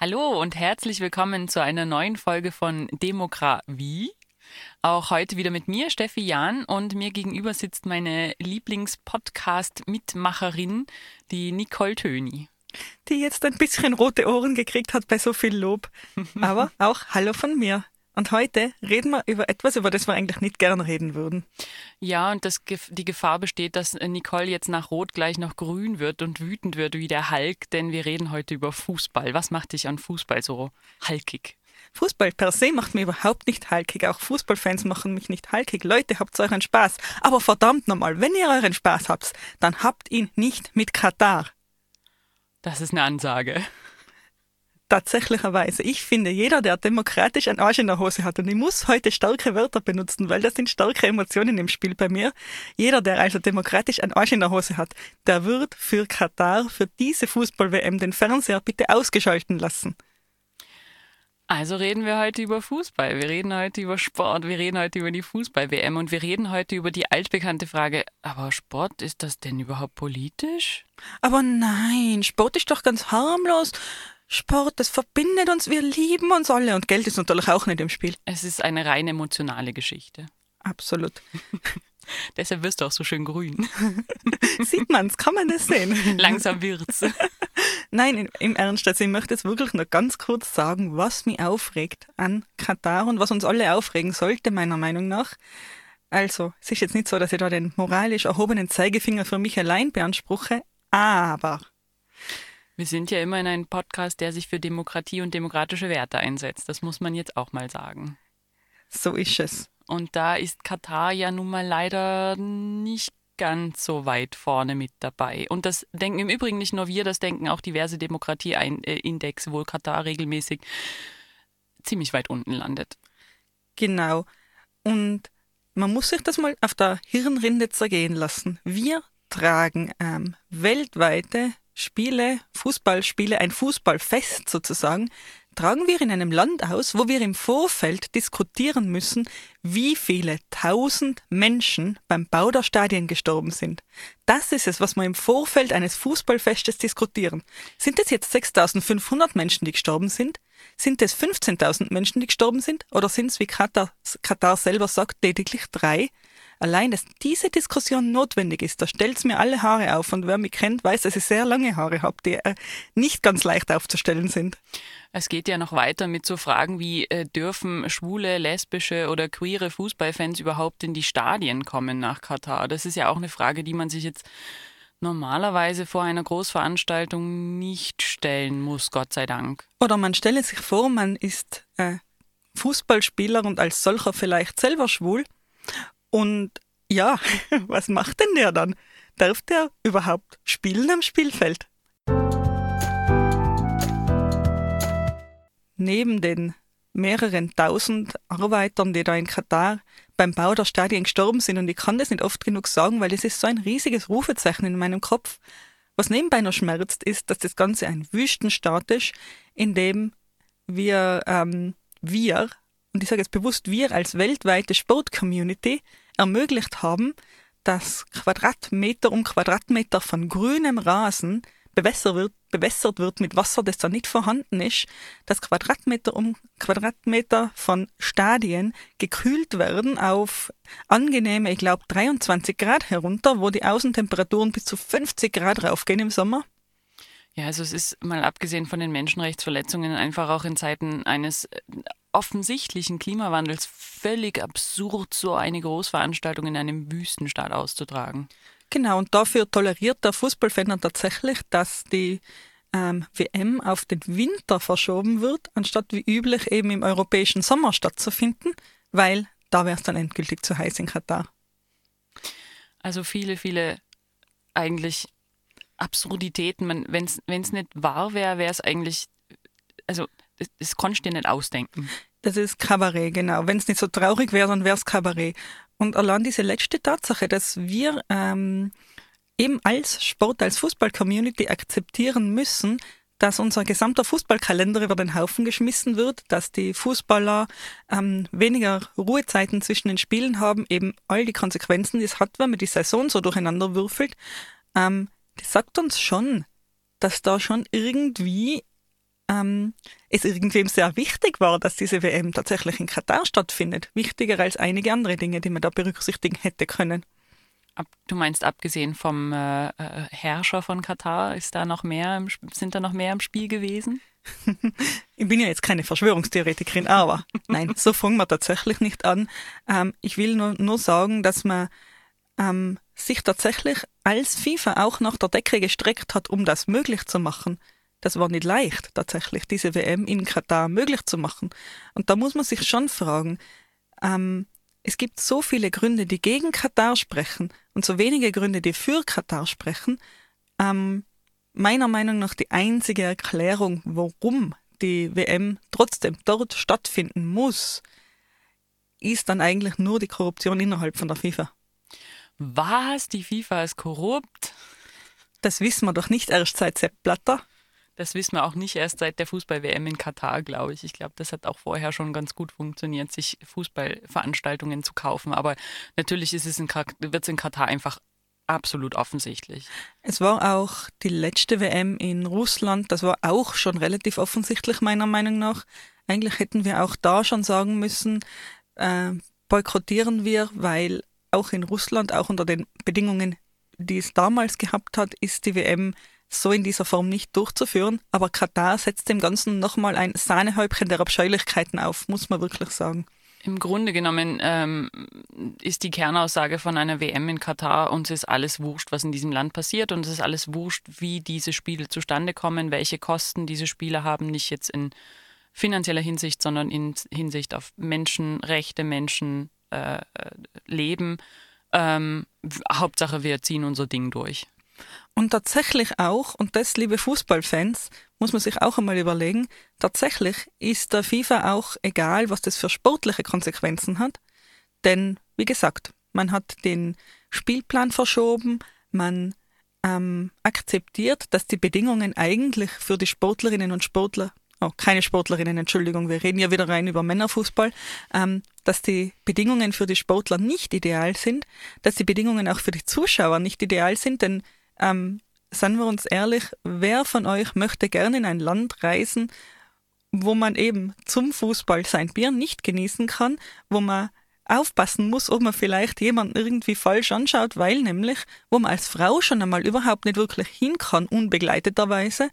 Hallo und herzlich willkommen zu einer neuen Folge von Demokra Wie. Auch heute wieder mit mir, Steffi Jahn, und mir gegenüber sitzt meine Lieblingspodcast-Mitmacherin, die Nicole Töni. die jetzt ein bisschen rote Ohren gekriegt hat bei so viel Lob. Aber auch Hallo von mir. Und heute reden wir über etwas, über das wir eigentlich nicht gern reden würden. Ja, und das, die Gefahr besteht, dass Nicole jetzt nach Rot gleich noch grün wird und wütend wird wie der Hulk, denn wir reden heute über Fußball. Was macht dich an Fußball so halkig? Fußball per se macht mich überhaupt nicht halkig. Auch Fußballfans machen mich nicht halkig. Leute, habt euren Spaß. Aber verdammt nochmal, wenn ihr euren Spaß habt, dann habt ihn nicht mit Katar. Das ist eine Ansage. Tatsächlicherweise. Ich finde, jeder, der demokratisch ein Arsch in der Hose hat, und ich muss heute starke Wörter benutzen, weil das sind starke Emotionen im Spiel bei mir. Jeder, der also demokratisch ein Arsch in der Hose hat, der wird für Katar, für diese Fußball-WM den Fernseher bitte ausgeschalten lassen. Also reden wir heute über Fußball, wir reden heute über Sport, wir reden heute über die Fußball-WM und wir reden heute über die altbekannte Frage, aber Sport, ist das denn überhaupt politisch? Aber nein, Sport ist doch ganz harmlos. Sport, das verbindet uns, wir lieben uns alle. Und Geld ist natürlich auch nicht im Spiel. Es ist eine rein emotionale Geschichte. Absolut. Deshalb wirst du auch so schön grün. Sieht man's, kann man das sehen? Langsam wird's. Nein, im- Ernst, also ich möchte jetzt wirklich nur ganz kurz sagen, was mich aufregt an Katar und was uns alle aufregen sollte, meiner Meinung nach. Also, es ist jetzt nicht so, dass ich da den moralisch erhobenen Zeigefinger für mich allein beanspruche, aber Wir sind ja immer in einem Podcast, der sich für Demokratie und demokratische Werte einsetzt. Das muss man jetzt auch mal sagen. so ist es. Und da ist Katar ja nun mal leider nicht ganz so weit vorne mit dabei. Und das denken im Übrigen nicht nur wir, das denken auch diverse Demokratieindex, wo Katar regelmäßig ziemlich weit unten landet. Genau. Und man muss sich das mal auf der Hirnrinde zergehen lassen. Wir tragen ähm, weltweite Spiele, Fußballspiele, ein Fußballfest sozusagen, tragen wir in einem Land aus, wo wir im Vorfeld diskutieren müssen, wie viele tausend Menschen beim Bau der Stadien gestorben sind. Das ist es, was wir im Vorfeld eines Fußballfestes diskutieren. Sind es jetzt 6500 Menschen, die gestorben sind? Sind es 15.000 Menschen, die gestorben sind? Oder sind es, wie Katar, Katar selber sagt, lediglich drei? Allein, dass diese Diskussion notwendig ist, da stellt's mir alle Haare auf. Und wer mich kennt, weiß, dass ich sehr lange Haare habe, die äh, nicht ganz leicht aufzustellen sind. Es geht ja noch weiter mit so Fragen wie, äh, dürfen schwule, lesbische oder queere Fußballfans überhaupt in die Stadien kommen nach Katar? Das ist ja auch eine Frage, die man sich jetzt normalerweise vor einer Großveranstaltung nicht stellen muss, Gott sei Dank. Oder man stelle sich vor, man ist äh, Fußballspieler und als solcher vielleicht selber schwul. Und ja, was macht denn der dann? Darf der überhaupt spielen am Spielfeld? Neben den mehreren tausend Arbeitern, die da in Katar beim Bau der Stadien gestorben sind, und ich kann das nicht oft genug sagen, weil es ist so ein riesiges Rufezeichen in meinem Kopf. Was nebenbei noch schmerzt, ist, dass das Ganze ein Wüstenstaat ist, in dem wir, ähm, wir, und ich sage jetzt bewusst wir als weltweite Sportcommunity ermöglicht haben, dass Quadratmeter um Quadratmeter von grünem Rasen bewässert wird, bewässert wird mit Wasser, das da nicht vorhanden ist, dass Quadratmeter um Quadratmeter von Stadien gekühlt werden auf angenehme, ich glaube, 23 Grad herunter, wo die Außentemperaturen bis zu 50 Grad raufgehen im Sommer. Ja, also es ist mal abgesehen von den Menschenrechtsverletzungen einfach auch in Zeiten eines äh, offensichtlichen Klimawandels völlig absurd, so eine Großveranstaltung in einem Wüstenstaat auszutragen. Genau, und dafür toleriert der Fußballfan dann tatsächlich, dass die ähm, WM auf den Winter verschoben wird, anstatt wie üblich eben im europäischen Sommer stattzufinden, weil da wäre es dann endgültig zu heiß in Katar. Also viele, viele eigentlich Absurditäten. Wenn es nicht wahr wäre, wäre es eigentlich, also das, das konntest du dir nicht ausdenken. Das ist Kabarett, genau. Wenn es nicht so traurig wäre, dann wäre es Kabarett. Und allein diese letzte Tatsache, dass wir ähm, eben als Sport, als Fußball-Community akzeptieren müssen, dass unser gesamter Fußballkalender über den Haufen geschmissen wird, dass die Fußballer ähm, weniger Ruhezeiten zwischen den Spielen haben, eben all die Konsequenzen, die es hat, wenn man die Saison so durcheinander würfelt, ähm, das sagt uns schon, dass da schon irgendwie ähm, es irgendwem sehr wichtig war, dass diese WM tatsächlich in Katar stattfindet. Wichtiger als einige andere Dinge, die man da berücksichtigen hätte können. Du meinst, abgesehen vom äh, äh, Herrscher von Katar, ist da noch mehr, im, sind da noch mehr im Spiel gewesen? ich bin ja jetzt keine Verschwörungstheoretikerin, aber nein, so fangen wir tatsächlich nicht an. Ähm, ich will nur, nur sagen, dass man ähm, sich tatsächlich als FIFA auch nach der Decke gestreckt hat, um das möglich zu machen. Das war nicht leicht, tatsächlich, diese WM in Katar möglich zu machen. Und da muss man sich schon fragen, ähm, es gibt so viele Gründe, die gegen Katar sprechen und so wenige Gründe, die für Katar sprechen. Ähm, meiner Meinung nach die einzige Erklärung, warum die WM trotzdem dort stattfinden muss, ist dann eigentlich nur die Korruption innerhalb von der FIFA. Was? Die FIFA ist korrupt? Das wissen wir doch nicht erst seit Sepp Blatter. Das wissen wir auch nicht erst seit der Fußball-WM in Katar, glaube ich. Ich glaube, das hat auch vorher schon ganz gut funktioniert, sich Fußballveranstaltungen zu kaufen. Aber natürlich ist es in, wird es in Katar einfach absolut offensichtlich. Es war auch die letzte WM in Russland, das war auch schon relativ offensichtlich meiner Meinung nach. Eigentlich hätten wir auch da schon sagen müssen, äh, boykottieren wir, weil auch in Russland, auch unter den Bedingungen, die es damals gehabt hat, ist die WM so in dieser Form nicht durchzuführen. Aber Katar setzt dem Ganzen nochmal ein Sahnehäubchen der Abscheulichkeiten auf, muss man wirklich sagen. Im Grunde genommen ähm, ist die Kernaussage von einer WM in Katar, uns ist alles wurscht, was in diesem Land passiert und es ist alles wurscht, wie diese Spiele zustande kommen, welche Kosten diese Spiele haben, nicht jetzt in finanzieller Hinsicht, sondern in Hinsicht auf Menschenrechte, Menschenleben. Äh, ähm, Hauptsache, wir ziehen unser Ding durch. Und tatsächlich auch, und das, liebe Fußballfans, muss man sich auch einmal überlegen, tatsächlich ist der FIFA auch egal, was das für sportliche Konsequenzen hat. Denn, wie gesagt, man hat den Spielplan verschoben, man ähm, akzeptiert, dass die Bedingungen eigentlich für die Sportlerinnen und Sportler, oh, keine Sportlerinnen, Entschuldigung, wir reden ja wieder rein über Männerfußball, ähm, dass die Bedingungen für die Sportler nicht ideal sind, dass die Bedingungen auch für die Zuschauer nicht ideal sind, denn ähm, seien wir uns ehrlich, wer von euch möchte gerne in ein Land reisen, wo man eben zum Fußball sein Bier nicht genießen kann, wo man aufpassen muss, ob man vielleicht jemanden irgendwie falsch anschaut, weil nämlich, wo man als Frau schon einmal überhaupt nicht wirklich hin kann, unbegleiteterweise.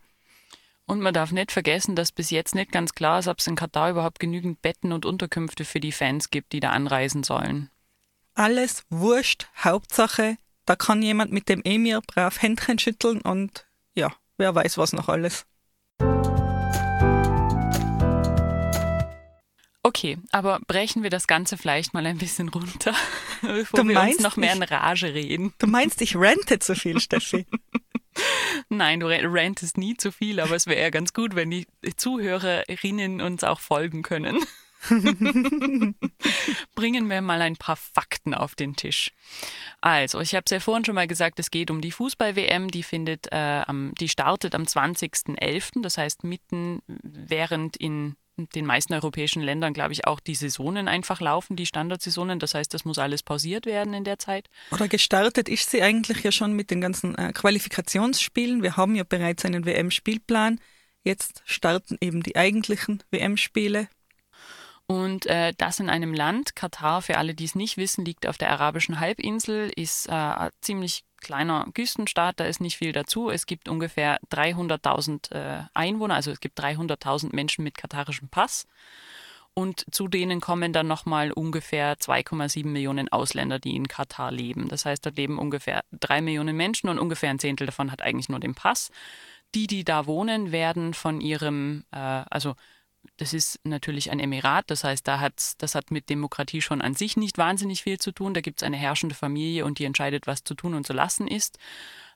Und man darf nicht vergessen, dass bis jetzt nicht ganz klar ist, ob es in Katar überhaupt genügend Betten und Unterkünfte für die Fans gibt, die da anreisen sollen. Alles wurscht, Hauptsache, da kann jemand mit dem Emir brav Händchen schütteln und ja, wer weiß was noch alles. Okay, aber brechen wir das Ganze vielleicht mal ein bisschen runter, bevor du wir uns noch mehr in Rage reden. Du meinst, ich rente zu viel, Steffi? Nein, du rantest nie zu viel, aber es wäre ja ganz gut, wenn die Zuhörerinnen uns auch folgen können. Bringen wir mal ein paar Fakten auf den Tisch. Also, ich habe es ja vorhin schon mal gesagt, es geht um die Fußball-WM, die findet, äh, am, die startet am 20.11., das heißt mitten während in den meisten europäischen Ländern, glaube ich, auch die Saisonen einfach laufen, die Standardsaisonen. Das heißt, das muss alles pausiert werden in der Zeit. Oder gestartet ist sie eigentlich ja schon mit den ganzen äh, Qualifikationsspielen. Wir haben ja bereits einen WM-Spielplan. Jetzt starten eben die eigentlichen WM-Spiele. Und äh, das in einem Land, Katar, für alle, die es nicht wissen, liegt auf der arabischen Halbinsel, ist äh, ein ziemlich kleiner Küstenstaat, da ist nicht viel dazu. Es gibt ungefähr 300.000 äh, Einwohner, also es gibt 300.000 Menschen mit katarischem Pass. Und zu denen kommen dann nochmal ungefähr 2,7 Millionen Ausländer, die in Katar leben. Das heißt, dort leben ungefähr drei Millionen Menschen und ungefähr ein Zehntel davon hat eigentlich nur den Pass. Die, die da wohnen, werden von ihrem, äh, also das ist natürlich ein Emirat, das heißt, da hat's, das hat mit Demokratie schon an sich nicht wahnsinnig viel zu tun. Da gibt es eine herrschende Familie und die entscheidet, was zu tun und zu lassen ist.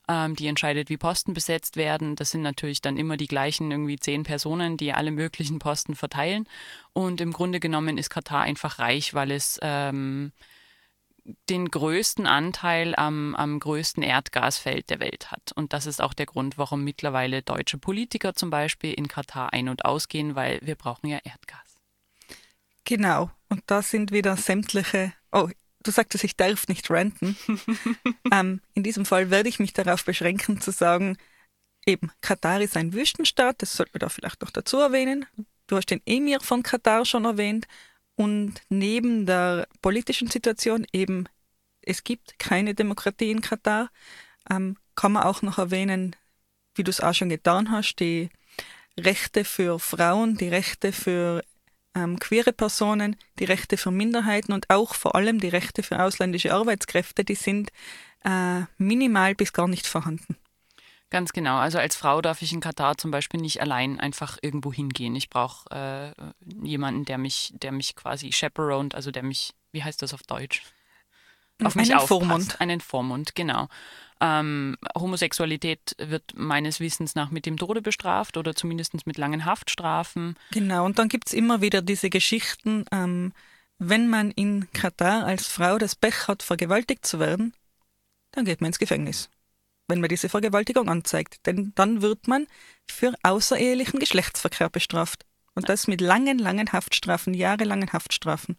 ähm, die entscheidet, wie Posten besetzt werden. Das sind natürlich dann immer die gleichen irgendwie zehn Personen, die alle möglichen Posten verteilen. Und im Grunde genommen ist Katar einfach reich, weil es ähm, den größten Anteil am, am größten Erdgasfeld der Welt hat. Und das ist auch der Grund, warum mittlerweile deutsche Politiker zum Beispiel in Katar ein- und ausgehen, weil wir brauchen ja Erdgas. Genau. Und da sind wieder sämtliche. Oh, du sagtest, ich darf nicht ranten. ähm, in diesem Fall werde ich mich darauf beschränken zu sagen, eben, Katar ist ein Wüstenstaat, das sollten wir da vielleicht noch dazu erwähnen. Du hast den Emir von Katar schon erwähnt. Und neben der politischen Situation eben, es gibt keine Demokratie in Katar, ähm, kann man auch noch erwähnen, wie du es auch schon getan hast, die Rechte für Frauen, die Rechte für ähm, queere Personen, die Rechte für Minderheiten und auch vor allem die Rechte für ausländische Arbeitskräfte, die sind äh, minimal bis gar nicht vorhanden. Ganz genau. Also als Frau darf ich in Katar zum Beispiel nicht allein einfach irgendwo hingehen. Ich brauche äh, jemanden, der mich, der mich quasi chaperoned, also der mich, wie heißt das auf Deutsch? Auf mich einen aufpasst. Vormund. Einen Vormund, genau. Ähm, Homosexualität wird meines Wissens nach mit dem Tode bestraft oder zumindest mit langen Haftstrafen. Genau, und dann gibt es immer wieder diese Geschichten, ähm, wenn man in Katar als Frau das Pech hat, vergewaltigt zu werden, dann geht man ins Gefängnis wenn man diese Vergewaltigung anzeigt. Denn dann wird man für außerehelichen Geschlechtsverkehr bestraft. Und das mit langen, langen Haftstrafen, jahrelangen Haftstrafen.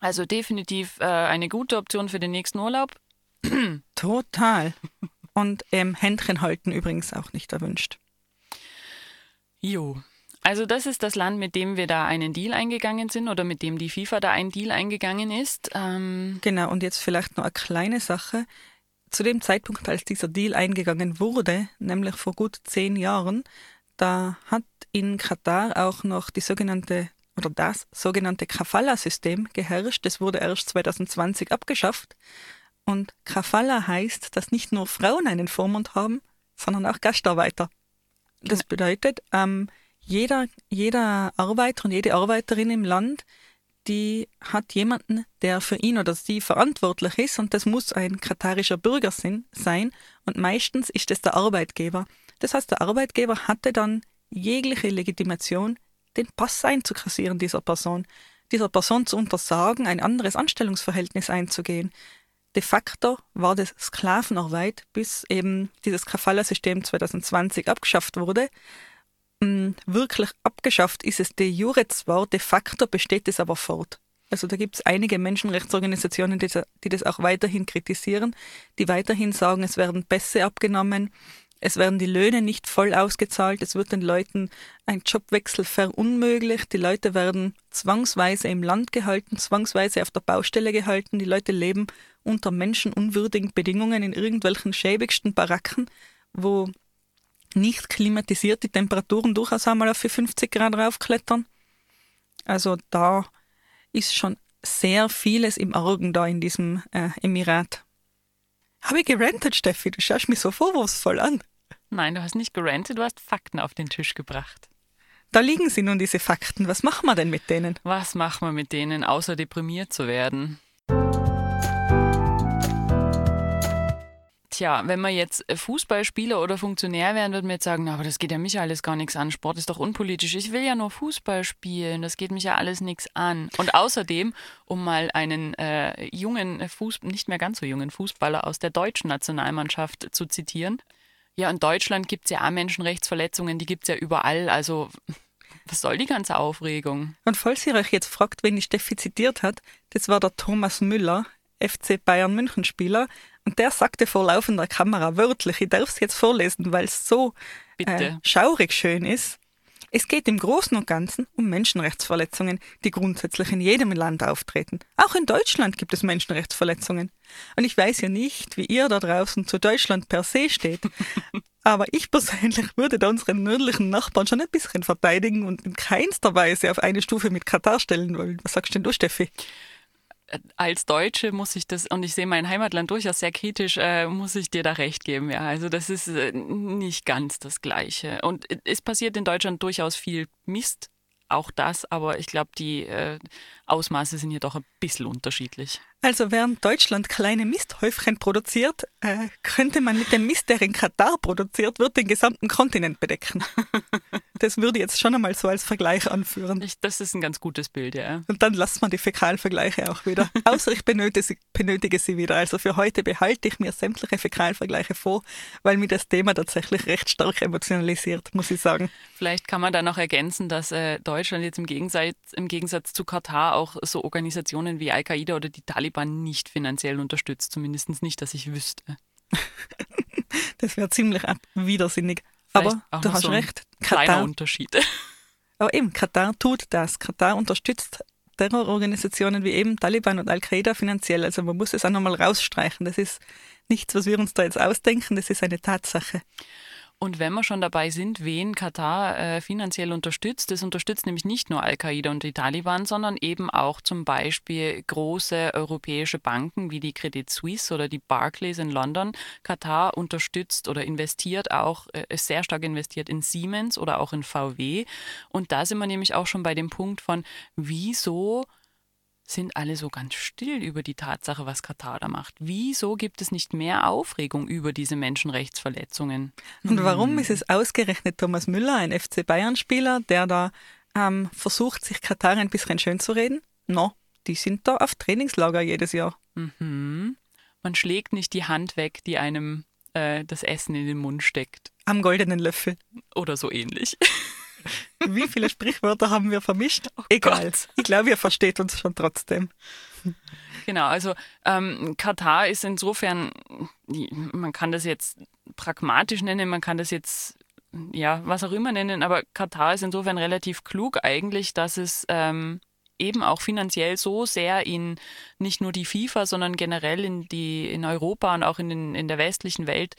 Also definitiv äh, eine gute Option für den nächsten Urlaub. Total. Und ähm, Händchen halten übrigens auch nicht erwünscht. Jo. Also das ist das Land, mit dem wir da einen Deal eingegangen sind oder mit dem die FIFA da einen Deal eingegangen ist. Ähm genau, und jetzt vielleicht noch eine kleine Sache zu dem Zeitpunkt, als dieser Deal eingegangen wurde, nämlich vor gut zehn Jahren, da hat in Katar auch noch die sogenannte oder das sogenannte Kafala-System geherrscht. Das wurde erst 2020 abgeschafft. Und Kafala heißt, dass nicht nur Frauen einen Vormund haben, sondern auch Gastarbeiter. Das bedeutet, ähm, jeder, jeder Arbeiter und jede Arbeiterin im Land die hat jemanden, der für ihn oder sie verantwortlich ist und das muss ein katarischer Bürger sein und meistens ist es der Arbeitgeber. Das heißt, der Arbeitgeber hatte dann jegliche Legitimation, den Pass einzukassieren dieser Person, dieser Person zu untersagen, ein anderes Anstellungsverhältnis einzugehen. De facto war das Sklavenarbeit, bis eben dieses Kafala-System 2020 abgeschafft wurde wirklich abgeschafft ist es de jure zwar, de facto besteht es aber fort. Also da gibt es einige Menschenrechtsorganisationen, die, die das auch weiterhin kritisieren, die weiterhin sagen, es werden Pässe abgenommen, es werden die Löhne nicht voll ausgezahlt, es wird den Leuten ein Jobwechsel verunmöglicht, die Leute werden zwangsweise im Land gehalten, zwangsweise auf der Baustelle gehalten, die Leute leben unter menschenunwürdigen Bedingungen in irgendwelchen schäbigsten Baracken, wo nicht klimatisierte Temperaturen durchaus einmal auf 50 Grad raufklettern. Also da ist schon sehr vieles im Argen da in diesem äh, Emirat. Habe ich gerentet, Steffi? Du schaust mich so vorwurfsvoll an. Nein, du hast nicht gerentet, du hast Fakten auf den Tisch gebracht. Da liegen sie nun, diese Fakten. Was machen wir denn mit denen? Was machen wir mit denen, außer deprimiert zu werden? Tja, wenn man jetzt äh, Fußballspieler oder Funktionär wären, würde man jetzt sagen, aber das geht ja mich alles gar nichts an. Sport ist doch unpolitisch. Ich will ja nur Fußball spielen. Das geht mich ja alles nichts an. Und außerdem, um mal einen äh, jungen Fuß, nicht mehr ganz so jungen Fußballer aus der deutschen Nationalmannschaft zu zitieren. Ja, in Deutschland gibt es ja auch Menschenrechtsverletzungen, die gibt es ja überall. Also was soll die ganze Aufregung? Und falls ihr euch jetzt fragt, wen ich Steffi zitiert hat, das war der Thomas Müller, FC Bayern München Spieler. Und der sagte vor laufender Kamera wörtlich, ich darf es jetzt vorlesen, weil es so äh, schaurig schön ist. Es geht im Großen und Ganzen um Menschenrechtsverletzungen, die grundsätzlich in jedem Land auftreten. Auch in Deutschland gibt es Menschenrechtsverletzungen. Und ich weiß ja nicht, wie ihr da draußen zu Deutschland per se steht. Aber ich persönlich würde da unseren nördlichen Nachbarn schon ein bisschen verteidigen und in keinster Weise auf eine Stufe mit Katar stellen wollen. Was sagst denn du, Steffi? Als Deutsche muss ich das, und ich sehe mein Heimatland durchaus sehr kritisch, äh, muss ich dir da recht geben. Ja, also das ist äh, nicht ganz das Gleiche. Und es passiert in Deutschland durchaus viel Mist, auch das, aber ich glaube, die äh, Ausmaße sind hier doch ein bisschen unterschiedlich. Also während Deutschland kleine Misthäufchen produziert, äh, könnte man mit dem Mist, der in Katar produziert wird, den gesamten Kontinent bedecken. das würde jetzt schon einmal so als Vergleich anführen. Ich, das ist ein ganz gutes Bild, ja. Und dann lasst man die Fäkalvergleiche auch wieder. Außer ich benötige, benötige sie wieder. Also für heute behalte ich mir sämtliche Fäkalvergleiche vor, weil mir das Thema tatsächlich recht stark emotionalisiert, muss ich sagen. Vielleicht kann man da noch ergänzen, dass äh, Deutschland jetzt im Gegensatz, im Gegensatz zu Katar auch so Organisationen wie Al-Qaida oder die Taliban nicht finanziell unterstützt. Zumindest nicht, dass ich wüsste. das wäre ziemlich widersinnig. Aber du hast so recht. Kleiner Unterschied. Aber eben, Katar tut das. Katar unterstützt Terrororganisationen wie eben Taliban und Al-Qaida finanziell. Also man muss es auch nochmal rausstreichen. Das ist nichts, was wir uns da jetzt ausdenken, das ist eine Tatsache. Und wenn wir schon dabei sind, wen Katar äh, finanziell unterstützt, das unterstützt nämlich nicht nur Al-Qaida und die Taliban, sondern eben auch zum Beispiel große europäische Banken wie die Credit Suisse oder die Barclays in London. Katar unterstützt oder investiert auch, äh, sehr stark investiert in Siemens oder auch in VW. Und da sind wir nämlich auch schon bei dem Punkt von, wieso sind alle so ganz still über die Tatsache, was Katar da macht. Wieso gibt es nicht mehr Aufregung über diese Menschenrechtsverletzungen? Und warum hm. ist es ausgerechnet Thomas Müller, ein FC Bayern-Spieler, der da ähm, versucht, sich Katar ein bisschen schön zu reden? No, die sind da auf Trainingslager jedes Jahr. Mhm. Man schlägt nicht die Hand weg, die einem äh, das Essen in den Mund steckt. Am goldenen Löffel. Oder so ähnlich. Wie viele Sprichwörter haben wir vermischt? Oh Egal. Gott. Ich glaube, ihr versteht uns schon trotzdem. Genau, also ähm, Katar ist insofern, man kann das jetzt pragmatisch nennen, man kann das jetzt ja, was auch immer nennen, aber Katar ist insofern relativ klug eigentlich, dass es ähm, eben auch finanziell so sehr in nicht nur die FIFA, sondern generell in die in Europa und auch in, den, in der westlichen Welt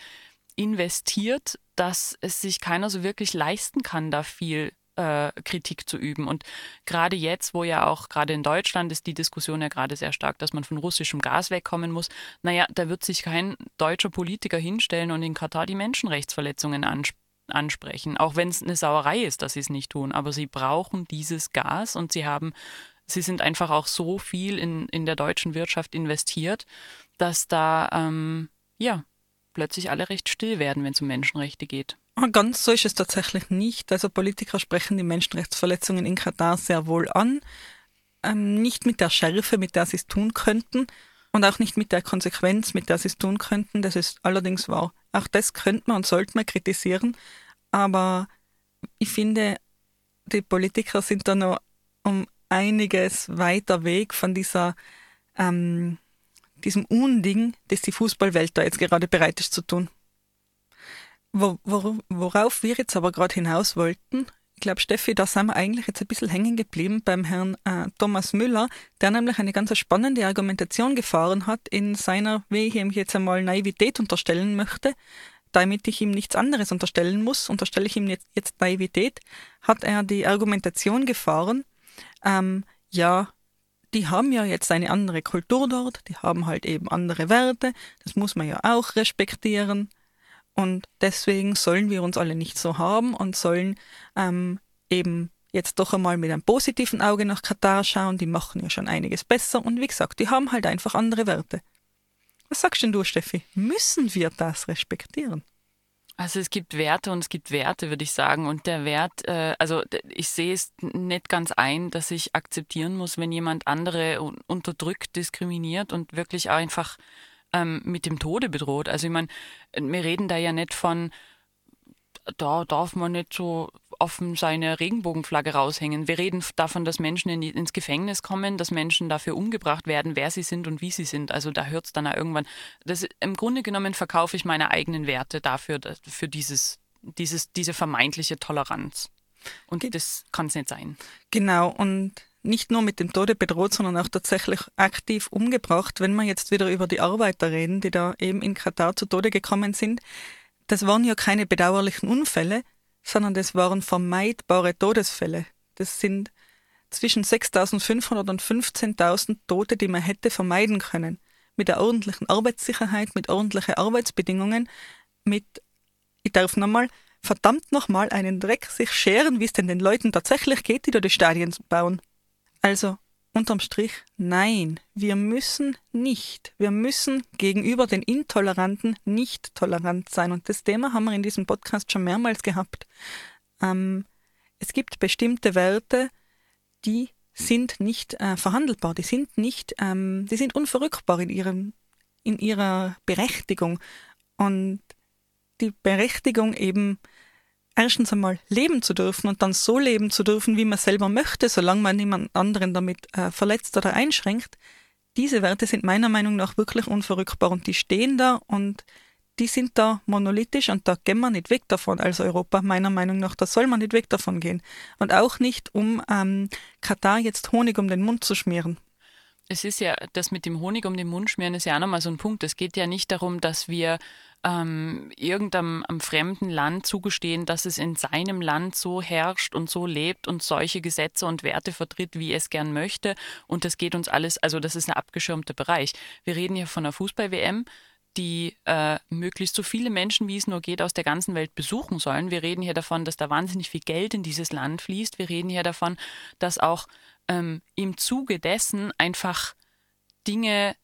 investiert, dass es sich keiner so wirklich leisten kann, da viel äh, Kritik zu üben. Und gerade jetzt, wo ja auch gerade in Deutschland ist die Diskussion ja gerade sehr stark, dass man von russischem Gas wegkommen muss, naja, da wird sich kein deutscher Politiker hinstellen und in Katar die Menschenrechtsverletzungen ansprechen ansprechen, auch wenn es eine Sauerei ist, dass sie es nicht tun. Aber sie brauchen dieses Gas und sie haben, sie sind einfach auch so viel in, in der deutschen Wirtschaft investiert, dass da ähm, ja plötzlich alle recht still werden, wenn es um Menschenrechte geht. Ah, ganz so ist es tatsächlich nicht. Also Politiker sprechen die Menschenrechtsverletzungen in Katar sehr wohl an. Ähm, nicht mit der Schärfe, mit der sie es tun könnten und auch nicht mit der Konsequenz, mit der sie es tun könnten. Das ist allerdings wahr. Auch das könnte man und sollte man kritisieren. Aber ich finde, die Politiker sind da noch um einiges weiter weg von dieser ähm, diesem Unding, das die Fußballwelt da jetzt gerade bereit ist zu tun. Wo, wor, worauf wir jetzt aber gerade hinaus wollten, ich glaube, Steffi, da sind wir eigentlich jetzt ein bisschen hängen geblieben beim Herrn äh, Thomas Müller, der nämlich eine ganz spannende Argumentation gefahren hat in seiner, wie ich ihm jetzt einmal Naivität unterstellen möchte, damit ich ihm nichts anderes unterstellen muss, unterstelle ich ihm jetzt, jetzt Naivität, hat er die Argumentation gefahren, ähm, ja, die haben ja jetzt eine andere Kultur dort, die haben halt eben andere Werte, das muss man ja auch respektieren. Und deswegen sollen wir uns alle nicht so haben und sollen ähm, eben jetzt doch einmal mit einem positiven Auge nach Katar schauen. Die machen ja schon einiges besser und wie gesagt, die haben halt einfach andere Werte. Was sagst denn du, Steffi? Müssen wir das respektieren? Also es gibt Werte und es gibt Werte, würde ich sagen. Und der Wert, äh, also ich sehe es nicht ganz ein, dass ich akzeptieren muss, wenn jemand andere unterdrückt, diskriminiert und wirklich einfach ähm, mit dem Tode bedroht. Also ich meine, wir reden da ja nicht von da darf man nicht so offen seine Regenbogenflagge raushängen. Wir reden davon, dass Menschen in ins Gefängnis kommen, dass Menschen dafür umgebracht werden, wer sie sind und wie sie sind. Also da hört es dann auch irgendwann. Das, Im Grunde genommen verkaufe ich meine eigenen Werte dafür, für dieses, dieses, diese vermeintliche Toleranz. Und das kann es nicht sein. Genau, und nicht nur mit dem Tode bedroht, sondern auch tatsächlich aktiv umgebracht. Wenn wir jetzt wieder über die Arbeiter reden, die da eben in Katar zu Tode gekommen sind, das waren ja keine bedauerlichen Unfälle, sondern das waren vermeidbare Todesfälle. Das sind zwischen 6.500 und 15.000 Tote, die man hätte vermeiden können. Mit der ordentlichen Arbeitssicherheit, mit ordentlichen Arbeitsbedingungen, mit, ich darf nochmal, verdammt nochmal einen Dreck sich scheren, wie es denn den Leuten tatsächlich geht, die da die Stadien bauen. Also, unterm Strich, nein, wir müssen nicht, wir müssen gegenüber den Intoleranten nicht tolerant sein. Und das Thema haben wir in diesem Podcast schon mehrmals gehabt. Ähm, es gibt bestimmte Werte, die sind nicht äh, verhandelbar, die sind nicht, ähm, die sind unverrückbar in ihrem, in ihrer Berechtigung. Und die Berechtigung eben erstens einmal leben zu dürfen und dann so leben zu dürfen, wie man selber möchte, solange man niemand anderen damit äh, verletzt oder einschränkt, diese Werte sind meiner Meinung nach wirklich unverrückbar und die stehen da und die sind da monolithisch und da gehen wir nicht weg davon als Europa, meiner Meinung nach. Da soll man nicht weg davon gehen. Und auch nicht, um ähm, Katar jetzt Honig um den Mund zu schmieren. Es ist ja, das mit dem Honig um den Mund schmieren ist ja auch nochmal so ein Punkt. Es geht ja nicht darum, dass wir ähm, irgendeinem fremden Land zugestehen, dass es in seinem Land so herrscht und so lebt und solche Gesetze und Werte vertritt, wie es gern möchte. Und das geht uns alles, also das ist ein abgeschirmter Bereich. Wir reden hier von einer Fußball-WM die äh, möglichst so viele Menschen, wie es nur geht, aus der ganzen Welt besuchen sollen. Wir reden hier davon, dass da wahnsinnig viel Geld in dieses Land fließt. Wir reden hier davon, dass auch ähm, im Zuge dessen einfach Dinge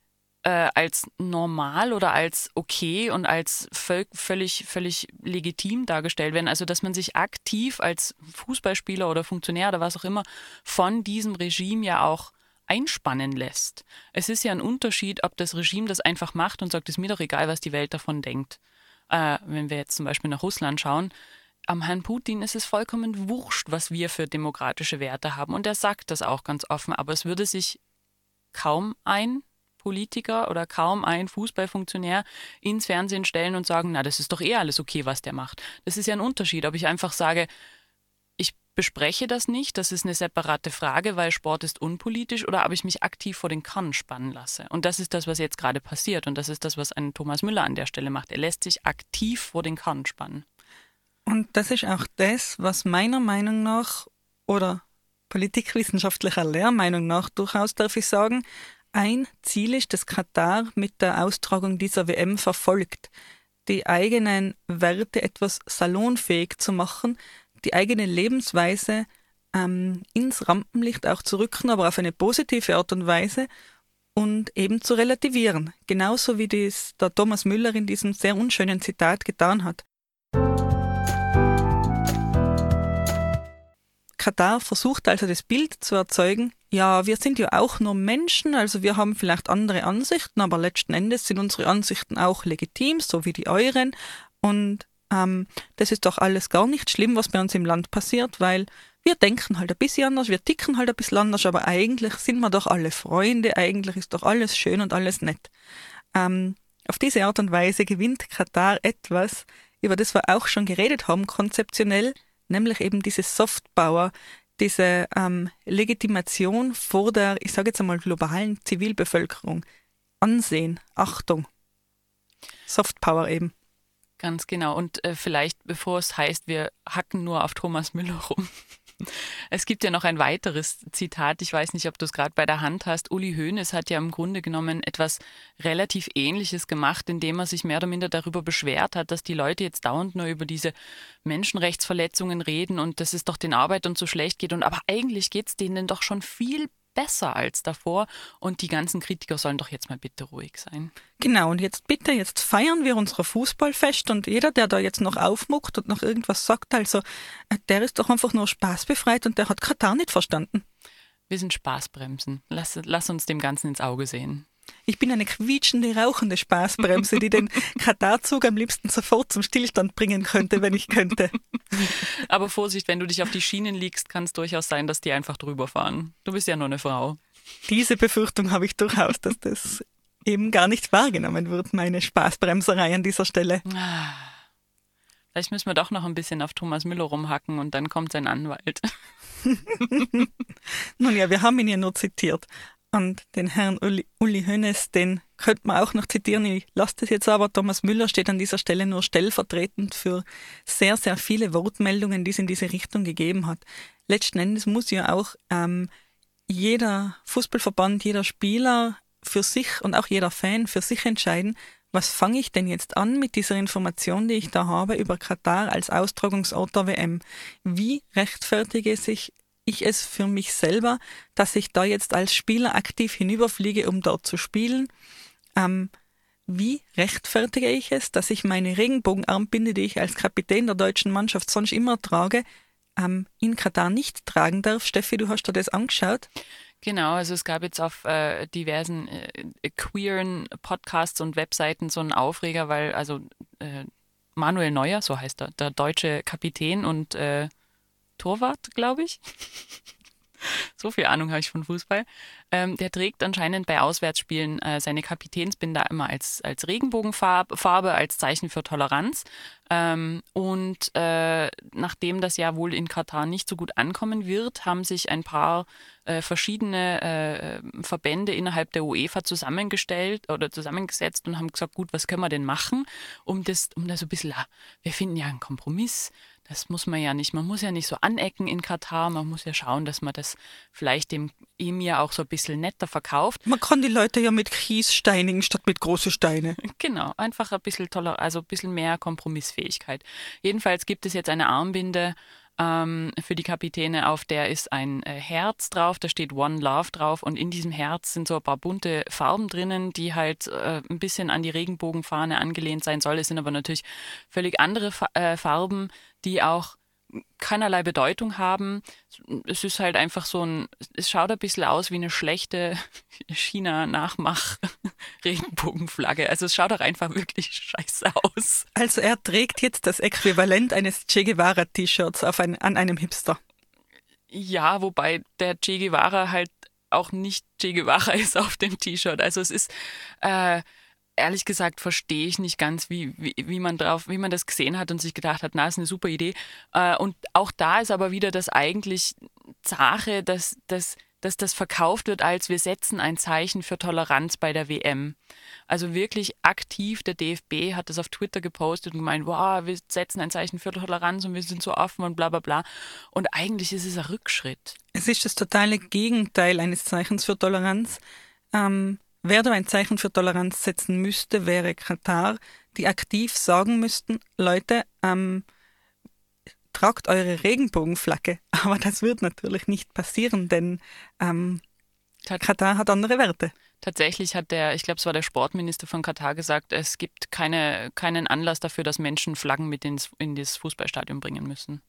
äh, als normal oder als okay und als völlig, völlig legitim dargestellt werden. Also, dass man sich aktiv als Fußballspieler oder Funktionär oder was auch immer von diesem Regime ja auch einspannen lässt. Es ist ja ein Unterschied, ob das Regime das einfach macht und sagt, es mir doch egal, was die Welt davon denkt. Äh, wenn wir jetzt zum Beispiel nach Russland schauen, am Herrn Putin ist es vollkommen wurscht, was wir für demokratische Werte haben. Und er sagt das auch ganz offen. Aber es würde sich kaum ein Politiker oder kaum ein Fußballfunktionär ins Fernsehen stellen und sagen, na, das ist doch eh alles okay, was der macht. Das ist ja ein Unterschied, ob ich einfach sage, ich bespreche das nicht, das ist eine separate Frage, weil Sport ist unpolitisch, oder ob ich mich aktiv vor den Kahn spannen lasse. Und das ist das, was jetzt gerade passiert. Und das ist das, was ein Thomas Müller an der Stelle macht. Er lässt sich aktiv vor den Kahn spannen. Und das ist auch das, was meiner Meinung nach oder politikwissenschaftlicher Lehrmeinung nach durchaus, darf ich sagen, ein Ziel ist, das Katar mit der Austragung dieser WM verfolgt, die eigenen Werte etwas salonfähig zu machen, die eigene Lebensweise ähm, ins Rampenlicht auch zu rücken, aber auf eine positive Art und Weise und eben zu relativieren. Genauso wie dies der Thomas Müller in diesem sehr unschönen Zitat getan hat. Katar versucht also das Bild zu erzeugen, ja, wir sind ja auch nur Menschen, also wir haben vielleicht andere Ansichten, aber letzten Endes sind unsere Ansichten auch legitim, so wie die euren. Und ähm, das ist doch alles gar nicht schlimm, was bei uns im Land passiert, weil wir denken halt ein bisschen anders, wir ticken halt ein bisschen anders, aber eigentlich sind wir doch alle Freunde, eigentlich ist doch alles schön und alles nett. Ähm, auf diese Art und Weise gewinnt Katar etwas, über das wir auch schon geredet haben, konzeptionell, nämlich eben diese Softpower, diese ähm, Legitimation vor der, ich sage jetzt einmal, globalen Zivilbevölkerung. Ansehen, Achtung. Softpower eben. Ganz genau. Und äh, vielleicht, bevor es heißt, wir hacken nur auf Thomas Müller rum, es gibt ja noch ein weiteres Zitat, ich weiß nicht, ob du es gerade bei der Hand hast. Uli Hoeneß hat ja im Grunde genommen etwas relativ Ähnliches gemacht, indem er sich mehr oder minder darüber beschwert hat, dass die Leute jetzt dauernd nur über diese Menschenrechtsverletzungen reden und dass es doch den Arbeitern so schlecht geht. Und aber eigentlich geht es denen doch schon viel besser als davor und die ganzen Kritiker sollen doch jetzt mal bitte ruhig sein. Genau, und jetzt bitte, jetzt feiern wir unser Fußballfest und jeder, der da jetzt noch aufmuckt und noch irgendwas sagt, also äh, der ist doch einfach nur spaßbefreit und der hat Katar nicht verstanden. Wir sind Spaßbremsen. Lass, lass uns dem Ganzen ins Auge sehen. Ich bin eine quietschende, rauchende Spaßbremse, die den Katarzug am liebsten sofort zum Stillstand bringen könnte, wenn ich könnte. Aber Vorsicht, wenn du dich auf die Schienen legst, kann es durchaus sein, dass die einfach drüber fahren. Du bist ja nur eine Frau. Diese Befürchtung habe ich durchaus, dass das eben gar nicht wahrgenommen wird, meine Spaßbremserei an dieser Stelle. Vielleicht müssen wir doch noch ein bisschen auf Thomas Müller rumhacken und dann kommt sein Anwalt. Nun ja, wir haben ihn ja nur zitiert. Und den Herrn Uli, Uli Hoeneß, den könnte man auch noch zitieren. Ich lasse das jetzt aber. Thomas Müller steht an dieser Stelle nur stellvertretend für sehr, sehr viele Wortmeldungen, die es in diese Richtung gegeben hat. Letzten Endes muss ja auch ähm, jeder Fußballverband, jeder Spieler für sich und auch jeder Fan für sich entscheiden, was fange ich denn jetzt an mit dieser Information, die ich da habe über Katar als Austragungsort der WM? Wie rechtfertige sich ich es für mich selber, dass ich da jetzt als Spieler aktiv hinüberfliege, um dort zu spielen? Ähm, wie rechtfertige ich es, dass ich meine Regenbogenarmbinde, die ich als Kapitän der deutschen Mannschaft sonst immer trage, ähm, in Katar nicht tragen darf? Steffi, du hast dir das angeschaut? Genau, also es gab jetzt auf äh, diversen äh, queeren Podcasts und Webseiten so einen Aufreger, weil also äh, Manuel Neuer, so heißt er, der deutsche Kapitän und äh, Torwart, glaube ich. so viel Ahnung habe ich von Fußball. Ähm, der trägt anscheinend bei Auswärtsspielen äh, seine Kapitänsbinde immer als, als Regenbogenfarbe, Farbe, als Zeichen für Toleranz. Ähm, und äh, nachdem das ja wohl in Katar nicht so gut ankommen wird, haben sich ein paar äh, verschiedene äh, Verbände innerhalb der UEFA zusammengestellt oder zusammengesetzt und haben gesagt, gut, was können wir denn machen, um das, um das so ein bisschen, ah, wir finden ja einen Kompromiss, das muss man ja nicht. Man muss ja nicht so anecken in Katar. Man muss ja schauen, dass man das vielleicht dem Emir auch so ein bisschen netter verkauft. Man kann die Leute ja mit Kies steinigen statt mit großen Steine. Genau, einfach ein bisschen toller, also ein bisschen mehr Kompromissfähigkeit. Jedenfalls gibt es jetzt eine Armbinde ähm, für die Kapitäne, auf der ist ein äh, Herz drauf, da steht One Love drauf und in diesem Herz sind so ein paar bunte Farben drinnen, die halt äh, ein bisschen an die Regenbogenfahne angelehnt sein soll. Es sind aber natürlich völlig andere Fa äh, Farben die auch keinerlei Bedeutung haben. Es ist halt einfach so ein, es schaut ein bisschen aus wie eine schlechte China-Nachmach-Regenbogenflagge. Also es schaut auch einfach wirklich scheiße aus. Also er trägt jetzt das Äquivalent eines Che Guevara-T-Shirts ein, an einem Hipster. Ja, wobei der Che Guevara halt auch nicht Che Guevara ist auf dem T-Shirt. Also es ist, äh, ehrlich gesagt verstehe ich nicht ganz, wie, wie, wie, man drauf, wie man das gesehen hat und sich gedacht hat, na, ist eine super Idee. Äh, und auch da ist aber wieder das eigentlich Sache, dass, dass, dass das verkauft wird als wir setzen ein Zeichen für Toleranz bei der WM. Also wirklich aktiv, der DFB hat das auf Twitter gepostet und gemeint, wow, wir setzen ein Zeichen für Toleranz und wir sind so offen und bla bla bla. Und eigentlich ist es ein Rückschritt. Es ist das totale Gegenteil eines Zeichens für Toleranz. Ähm Wer da ein Zeichen für Toleranz setzen müsste, wäre Katar, die aktiv sagen müssten, Leute, ähm, tragt eure Regenbogenflagge. Aber das wird natürlich nicht passieren, denn ähm, Katar hat andere Werte. Tatsächlich hat der, ich glaube, es war der Sportminister von Katar gesagt, es gibt keine, keinen Anlass dafür, dass Menschen Flaggen mit ins, in das Fußballstadion bringen müssen.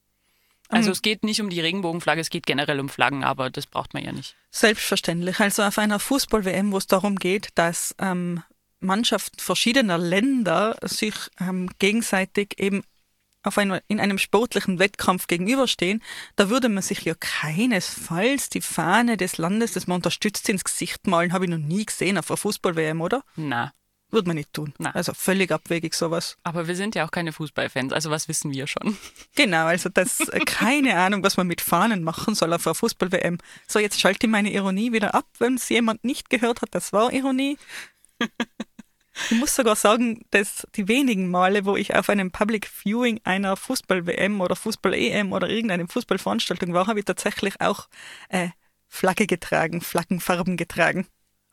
Also mhm. es geht nicht um die Regenbogenflagge, es geht generell um Flaggen, aber das braucht man ja nicht. Selbstverständlich. Also auf einer Fußball-WM, wo es darum geht, dass ähm, Mannschaften verschiedener Länder sich ähm, gegenseitig eben auf einem, in einem sportlichen Wettkampf gegenüberstehen, da würde man sich ja keinesfalls die Fahne des Landes, das man unterstützt, ins Gesicht malen. Habe ich noch nie gesehen auf einer Fußball-WM, oder? Na. Würde man nicht tun. Nein. Also völlig abwegig sowas. Aber wir sind ja auch keine Fußballfans, also was wissen wir schon? Genau, also das äh, keine Ahnung, was man mit Fahnen machen soll auf einer Fußball-WM. So, jetzt schalte ich meine Ironie wieder ab, wenn es jemand nicht gehört hat, das war Ironie. Ich muss sogar sagen, dass die wenigen Male, wo ich auf einem Public Viewing einer Fußball-WM oder Fußball-EM oder irgendeiner Fußballveranstaltung war, habe ich tatsächlich auch äh, Flagge getragen, Flaggenfarben getragen.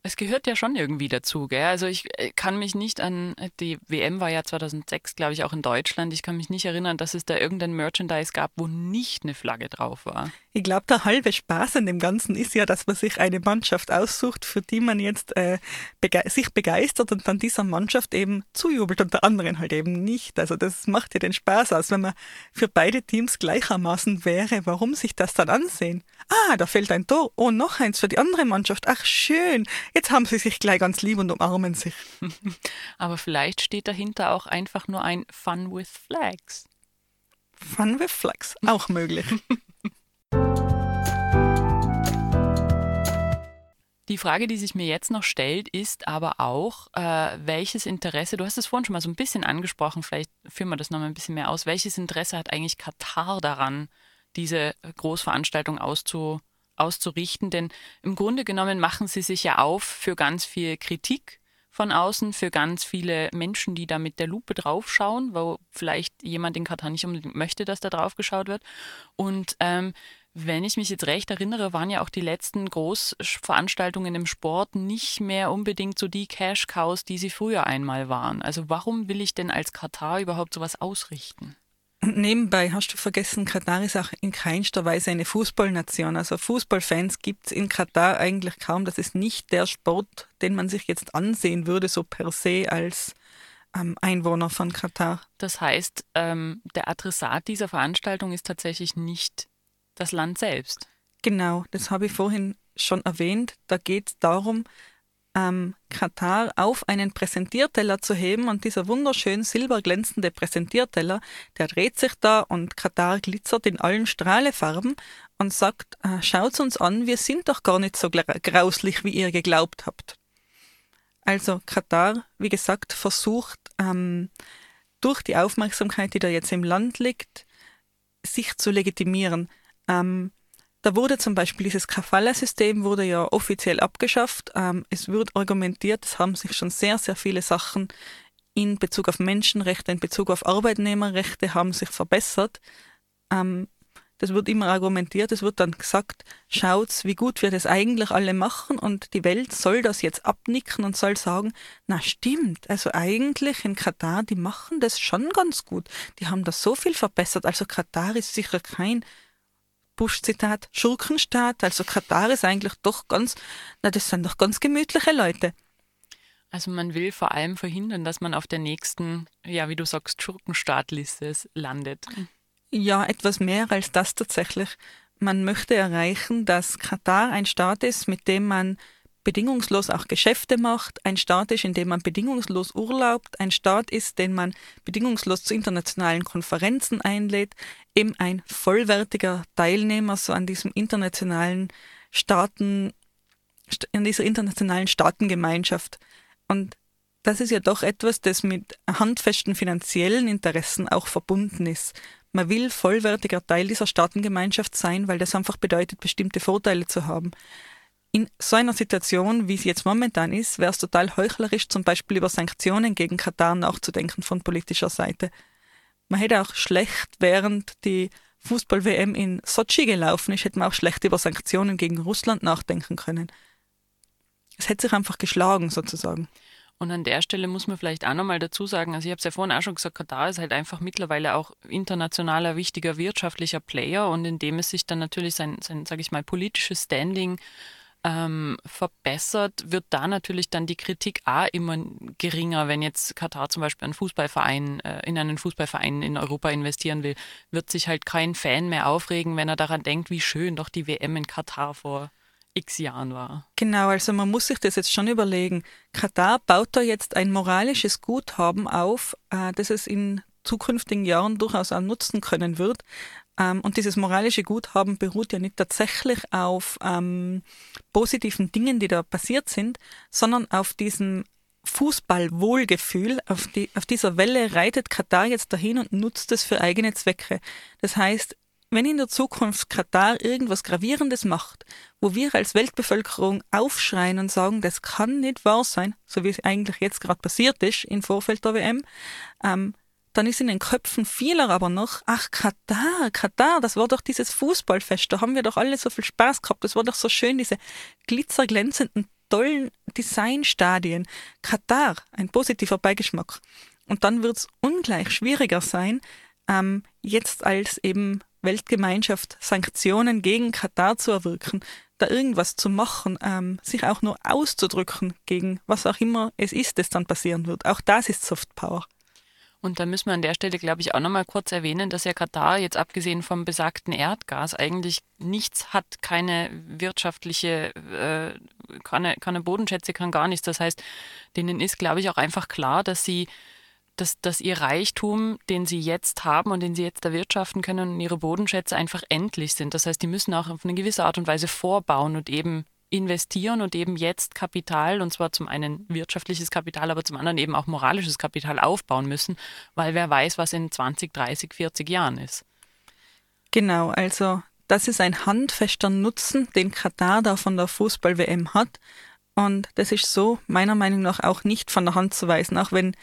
Es gehört ja schon irgendwie dazu, gell? Also ich äh, kann mich nicht an, die WM war ja 2006, glaube ich, auch in Deutschland. Ich kann mich nicht erinnern, dass es da irgendein Merchandise gab, wo nicht eine Flagge drauf war. Ich glaube, der halbe Spaß an dem Ganzen ist ja, dass man sich eine Mannschaft aussucht, für die man jetzt äh, bege sich begeistert und dann dieser Mannschaft eben zujubelt und der anderen halt eben nicht. Also das macht ja den Spaß aus. Wenn man für beide Teams gleichermaßen wäre, warum sich das dann ansehen? Ah, da fällt ein Tor. Oh, noch eins für die andere Mannschaft. Ach, schön. Jetzt haben sie sich gleich ganz lieb und umarmen sich. Aber vielleicht steht dahinter auch einfach nur ein Fun with Flags. Fun with Flags, auch möglich. Die Frage, die sich mir jetzt noch stellt, ist aber auch, äh, welches Interesse, du hast es vorhin schon mal so ein bisschen angesprochen, vielleicht führen wir das noch mal ein bisschen mehr aus, welches Interesse hat eigentlich Katar daran, diese Großveranstaltung auszu, auszurichten? Denn im Grunde genommen machen sie sich ja auf für ganz viel Kritik von außen, für ganz viele Menschen, die da mit der Lupe draufschauen, wo vielleicht jemand in Katar nicht unbedingt möchte, dass da drauf geschaut wird. Und ähm, Wenn ich mich jetzt recht erinnere, waren ja auch die letzten Großveranstaltungen im Sport nicht mehr unbedingt so die Cash-Cows, die sie früher einmal waren. Also warum will ich denn als Katar überhaupt sowas ausrichten? Und nebenbei hast du vergessen, Katar ist auch in keinster Weise eine Fußballnation. Also Fußballfans gibt es in Katar eigentlich kaum. Das ist nicht der Sport, den man sich jetzt ansehen würde, so per se als ähm, Einwohner von Katar. Das heißt, ähm, der Adressat dieser Veranstaltung ist tatsächlich nicht das Land selbst. Genau, das habe ich vorhin schon erwähnt. Da geht es darum, ähm, Katar auf einen Präsentierteller zu heben und dieser wunderschön silberglänzende Präsentierteller, der dreht sich da und Katar glitzert in allen Strahlefarben und sagt, äh, schaut uns an, wir sind doch gar nicht so grauslich, wie ihr geglaubt habt. Also Katar, wie gesagt, versucht ähm, durch die Aufmerksamkeit, die da jetzt im Land liegt, sich zu legitimieren. Ähm, da wurde zum Beispiel dieses Kafala-System wurde ja offiziell abgeschafft. Ähm, es wird argumentiert, es haben sich schon sehr, sehr viele Sachen in Bezug auf Menschenrechte, in Bezug auf Arbeitnehmerrechte haben sich verbessert. Ähm, das wird immer argumentiert, es wird dann gesagt, schaut, wie gut wir das eigentlich alle machen und die Welt soll das jetzt abnicken und soll sagen, na stimmt, also eigentlich in Katar, die machen das schon ganz gut. Die haben das so viel verbessert. Also Katar ist sicher kein Bush-Zitat, Schurkenstaat. Also Katar ist eigentlich doch ganz, na das sind doch ganz gemütliche Leute. Also man will vor allem verhindern, dass man auf der nächsten, ja, wie du sagst, Schurkenstaatliste landet. Ja, etwas mehr als das tatsächlich. Man möchte erreichen, dass Katar ein Staat ist, mit dem man bedingungslos auch Geschäfte macht, ein Staat ist, in dem man bedingungslos urlaubt, ein Staat ist, den man bedingungslos zu internationalen Konferenzen einlädt, eben ein vollwertiger Teilnehmer so an diesem internationalen Staaten, in dieser internationalen Staatengemeinschaft. Und das ist ja doch etwas, das mit handfesten finanziellen Interessen auch verbunden ist. Man will vollwertiger Teil dieser Staatengemeinschaft sein, weil das einfach bedeutet, bestimmte Vorteile zu haben. In so einer Situation, wie es jetzt momentan ist, wäre es total heuchlerisch, zum Beispiel über Sanktionen gegen Katar nachzudenken von politischer Seite. Man hätte auch schlecht, während die Fußball-WM in Sochi gelaufen ist, hätte man auch schlecht über Sanktionen gegen Russland nachdenken können. Es hätte sich einfach geschlagen, sozusagen. Und an der Stelle muss man vielleicht auch nochmal dazu sagen, also ich habe es ja vorhin auch schon gesagt, Katar ist halt einfach mittlerweile auch internationaler wichtiger wirtschaftlicher Player und indem es sich dann natürlich sein, sein sage ich mal, politisches Standing ähm, verbessert, wird da natürlich dann die Kritik auch immer geringer, wenn jetzt Katar zum Beispiel einen Fußballverein, äh, in einen Fußballverein in Europa investieren will, wird sich halt kein Fan mehr aufregen, wenn er daran denkt, wie schön doch die WM in Katar vor x Jahren war. Genau, also man muss sich das jetzt schon überlegen. Katar baut da jetzt ein moralisches Guthaben auf, äh, das es in zukünftigen Jahren durchaus auch nutzen können wird. Ähm, und dieses moralische Guthaben beruht ja nicht tatsächlich auf ähm, positiven Dingen, die da passiert sind, sondern auf diesem Fußballwohlgefühl. Auf, die, auf dieser Welle reitet Katar jetzt dahin und nutzt es für eigene Zwecke. Das heißt, wenn in der Zukunft Katar irgendwas Gravierendes macht, wo wir als Weltbevölkerung aufschreien und sagen, das kann nicht wahr sein, so wie es eigentlich jetzt gerade passiert ist im Vorfeld der WM, ähm, dann ist in den Köpfen vieler aber noch, ach Katar, Katar, das war doch dieses Fußballfest, da haben wir doch alle so viel Spaß gehabt, das war doch so schön, diese glitzerglänzenden, tollen Designstadien. Katar, ein positiver Beigeschmack. Und dann wird es ungleich schwieriger sein, ähm, jetzt als eben Weltgemeinschaft Sanktionen gegen Katar zu erwirken, da irgendwas zu machen, ähm, sich auch nur auszudrücken gegen was auch immer es ist, das dann passieren wird. Auch das ist Soft Power. Und da müssen wir an der Stelle, glaube ich, auch nochmal kurz erwähnen, dass ja Katar jetzt abgesehen vom besagten Erdgas eigentlich nichts hat, keine wirtschaftliche, äh, keine, keine Bodenschätze, kann gar nichts. Das heißt, denen ist, glaube ich, auch einfach klar, dass sie dass, dass ihr Reichtum, den sie jetzt haben und den sie jetzt erwirtschaften können und ihre Bodenschätze einfach endlich sind. Das heißt, die müssen auch auf eine gewisse Art und Weise vorbauen und eben investieren und eben jetzt Kapital, und zwar zum einen wirtschaftliches Kapital, aber zum anderen eben auch moralisches Kapital aufbauen müssen, weil wer weiß, was in 20, 30, 40 Jahren ist. Genau, also das ist ein handfester Nutzen, den Katar da von der Fußball-WM hat. Und das ist so meiner Meinung nach auch nicht von der Hand zu weisen, auch wenn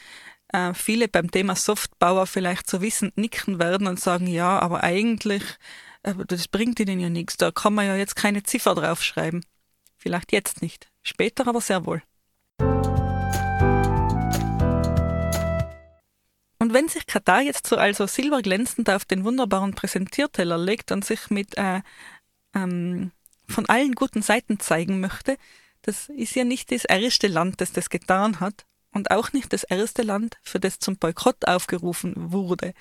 äh, viele beim Thema Softbauer vielleicht so wissend nicken werden und sagen, ja, aber eigentlich aber das bringt ihnen ja nichts. Da kann man ja jetzt keine Ziffer draufschreiben. Vielleicht jetzt nicht, später aber sehr wohl. Und wenn sich Katar jetzt so also silberglänzend auf den wunderbaren Präsentierteller legt und sich mit äh, ähm, von allen guten Seiten zeigen möchte, das ist ja nicht das erste Land, das das getan hat und auch nicht das erste Land, für das zum Boykott aufgerufen wurde.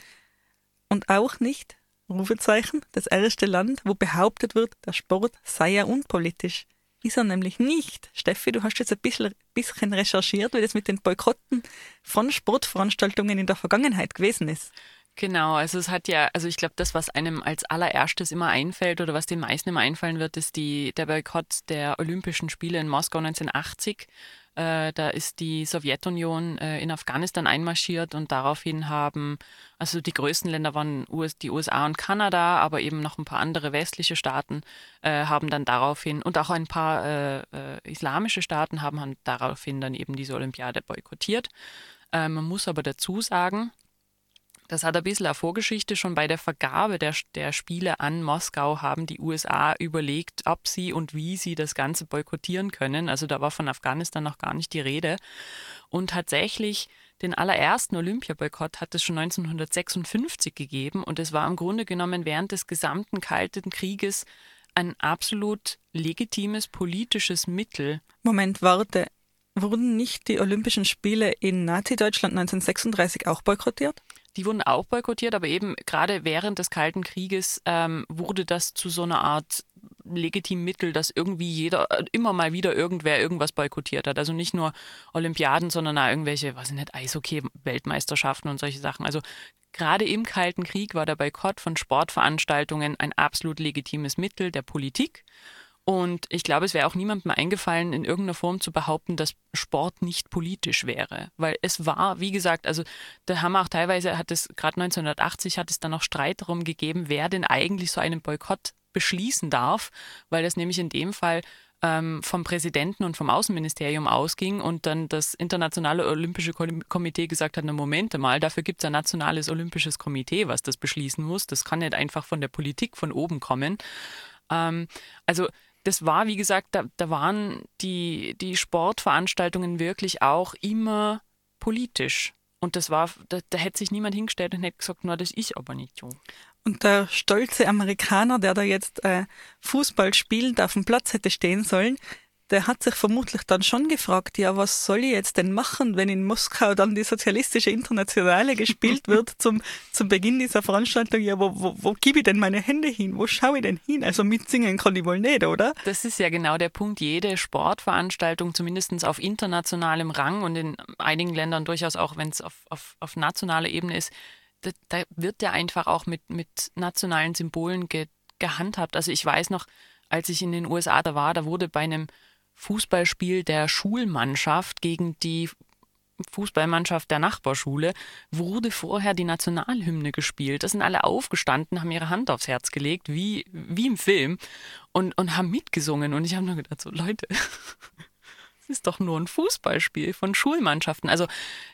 Und auch nicht, Rufezeichen, das erste Land, wo behauptet wird, der Sport sei ja unpolitisch. Ist er nämlich nicht. Steffi, du hast jetzt ein bisschen, bisschen recherchiert, wie das mit den Boykotten von Sportveranstaltungen in der Vergangenheit gewesen ist. Genau, also es hat ja, also ich glaube, das, was einem als allererstes immer einfällt oder was den meisten immer einfallen wird, ist die, der Boykott der Olympischen Spiele in Moskau 1980. Äh, da ist die Sowjetunion äh, in Afghanistan einmarschiert und daraufhin haben, also die größten Länder waren US, die USA und Kanada, aber eben noch ein paar andere westliche Staaten äh, haben dann daraufhin und auch ein paar äh, äh, islamische Staaten haben, haben daraufhin dann eben diese Olympiade boykottiert. Äh, man muss aber dazu sagen, das hat ein bisschen eine Vorgeschichte. Schon bei der Vergabe der, der Spiele an Moskau haben die USA überlegt, ob sie und wie sie das Ganze boykottieren können. Also da war von Afghanistan noch gar nicht die Rede. Und tatsächlich den allerersten Olympiaboykott hat es schon 1956 gegeben und es war im Grunde genommen während des gesamten Kalten Krieges ein absolut legitimes politisches Mittel. Moment, warte. Wurden nicht die Olympischen Spiele in Nazi-Deutschland 1936 auch boykottiert? Die wurden auch boykottiert, aber eben gerade während des Kalten Krieges ähm, wurde das zu so einer Art legitimen Mittel, dass irgendwie jeder, äh, immer mal wieder irgendwer irgendwas boykottiert hat. Also nicht nur Olympiaden, sondern auch irgendwelche, was ich nicht, Eishockey-Weltmeisterschaften und solche Sachen. Also gerade im Kalten Krieg war der Boykott von Sportveranstaltungen ein absolut legitimes Mittel der Politik. Und ich glaube, es wäre auch niemandem eingefallen, in irgendeiner Form zu behaupten, dass Sport nicht politisch wäre. Weil es war, wie gesagt, also da haben wir auch teilweise, hat es, gerade 1980 hat es dann noch Streit darum gegeben, wer denn eigentlich so einen Boykott beschließen darf, weil das nämlich in dem Fall ähm, vom Präsidenten und vom Außenministerium ausging und dann das Internationale Olympische Komitee gesagt hat, na Momente mal, dafür gibt es ein nationales Olympisches Komitee, was das beschließen muss. Das kann nicht einfach von der Politik von oben kommen. Ähm, also das war, wie gesagt, da, da waren die, die Sportveranstaltungen wirklich auch immer politisch. Und das war, da, da hätte sich niemand hingestellt und hätte gesagt, na, das ist aber nicht so. Und der stolze Amerikaner, der da jetzt äh, Fußball spielend auf dem Platz hätte stehen sollen, der hat sich vermutlich dann schon gefragt, ja, was soll ich jetzt denn machen, wenn in Moskau dann die sozialistische Internationale gespielt wird zum, zum Beginn dieser Veranstaltung? Ja, wo, wo, wo gebe ich denn meine Hände hin? Wo schaue ich denn hin? Also mitsingen kann ich wohl nicht, oder? Das ist ja genau der Punkt. Jede Sportveranstaltung, zumindest auf internationalem Rang und in einigen Ländern durchaus auch, wenn es auf, auf, auf nationaler Ebene ist, da, da wird ja einfach auch mit, mit nationalen Symbolen ge, gehandhabt. Also ich weiß noch, als ich in den USA da war, da wurde bei einem Fußballspiel der Schulmannschaft gegen die Fußballmannschaft der Nachbarschule wurde vorher die Nationalhymne gespielt. Da sind alle aufgestanden, haben ihre Hand aufs Herz gelegt, wie, wie im Film, und, und haben mitgesungen. Und ich habe nur gedacht, so Leute, es ist doch nur ein Fußballspiel von Schulmannschaften. Also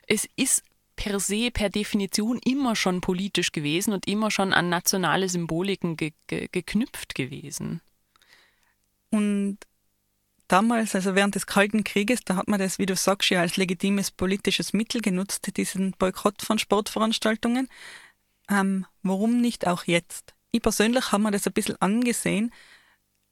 es ist per se, per Definition immer schon politisch gewesen und immer schon an nationale Symboliken ge ge geknüpft gewesen. Und damals, also während des Kalten Krieges, da hat man das, wie du sagst, ja als legitimes politisches Mittel genutzt, diesen Boykott von Sportveranstaltungen. Ähm, warum nicht auch jetzt? Ich persönlich habe mir das ein bisschen angesehen,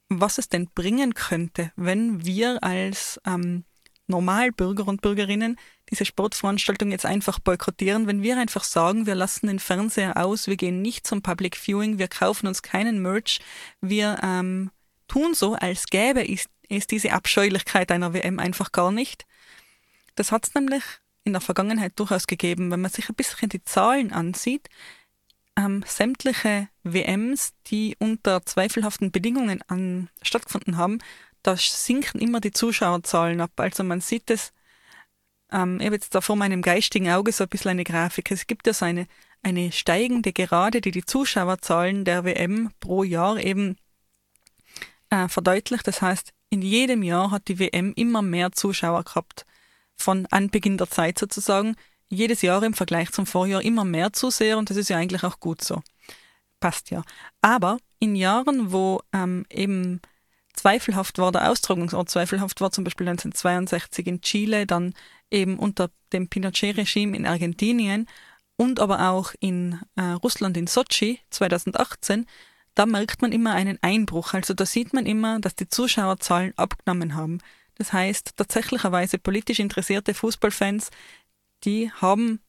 was es denn bringen könnte, wenn wir als ähm, Normalbürger und Bürgerinnen diese Sportveranstaltung jetzt einfach boykottieren, wenn wir einfach sagen, wir lassen den Fernseher aus, wir gehen nicht zum Public Viewing, wir kaufen uns keinen Merch, wir ähm, tun so, als gäbe es ist diese Abscheulichkeit einer WM einfach gar nicht. Das hat es nämlich in der Vergangenheit durchaus gegeben, wenn man sich ein bisschen die Zahlen ansieht. Ähm, sämtliche WMs, die unter zweifelhaften Bedingungen an, stattgefunden haben, da sinken immer die Zuschauerzahlen ab. Also man sieht es, ähm, ich habe jetzt da vor meinem geistigen Auge so ein bisschen eine Grafik. Es gibt ja so eine, eine steigende Gerade, die die Zuschauerzahlen der WM pro Jahr eben äh, verdeutlicht. Das heißt, in jedem Jahr hat die WM immer mehr Zuschauer gehabt. Von Anbeginn der Zeit sozusagen. Jedes Jahr im Vergleich zum Vorjahr immer mehr Zuseher und das ist ja eigentlich auch gut so. Passt ja. Aber in Jahren, wo ähm, eben zweifelhaft war, der Austragungsort zweifelhaft war, zum Beispiel 1962 in Chile, dann eben unter dem Pinochet-Regime in Argentinien und aber auch in äh, Russland in Sochi 2018, da merkt man immer einen Einbruch. Also da sieht man immer, dass die Zuschauerzahlen abgenommen haben. Das heißt, tatsächlicherweise politisch interessierte Fußballfans, die haben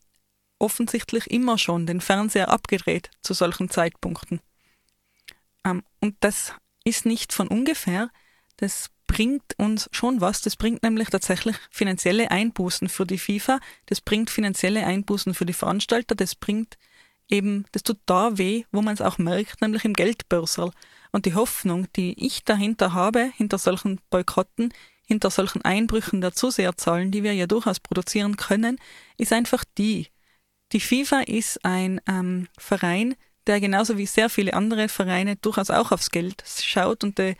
offensichtlich immer schon den Fernseher abgedreht zu solchen Zeitpunkten. Ähm, und das ist nicht von ungefähr. Das bringt uns schon was. Das bringt nämlich tatsächlich finanzielle Einbußen für die FIFA. Das bringt finanzielle Einbußen für die Veranstalter. Das bringt eben, das tut da weh, wo man es auch merkt, nämlich im Geldbörsel. Und die Hoffnung, die ich dahinter habe, hinter solchen Boykotten, hinter solchen Einbrüchen der Zuseherzahlen, die wir ja durchaus produzieren können, ist einfach die. Die FIFA ist ein ähm, Verein, der genauso wie sehr viele andere Vereine durchaus auch aufs Geld schaut und der,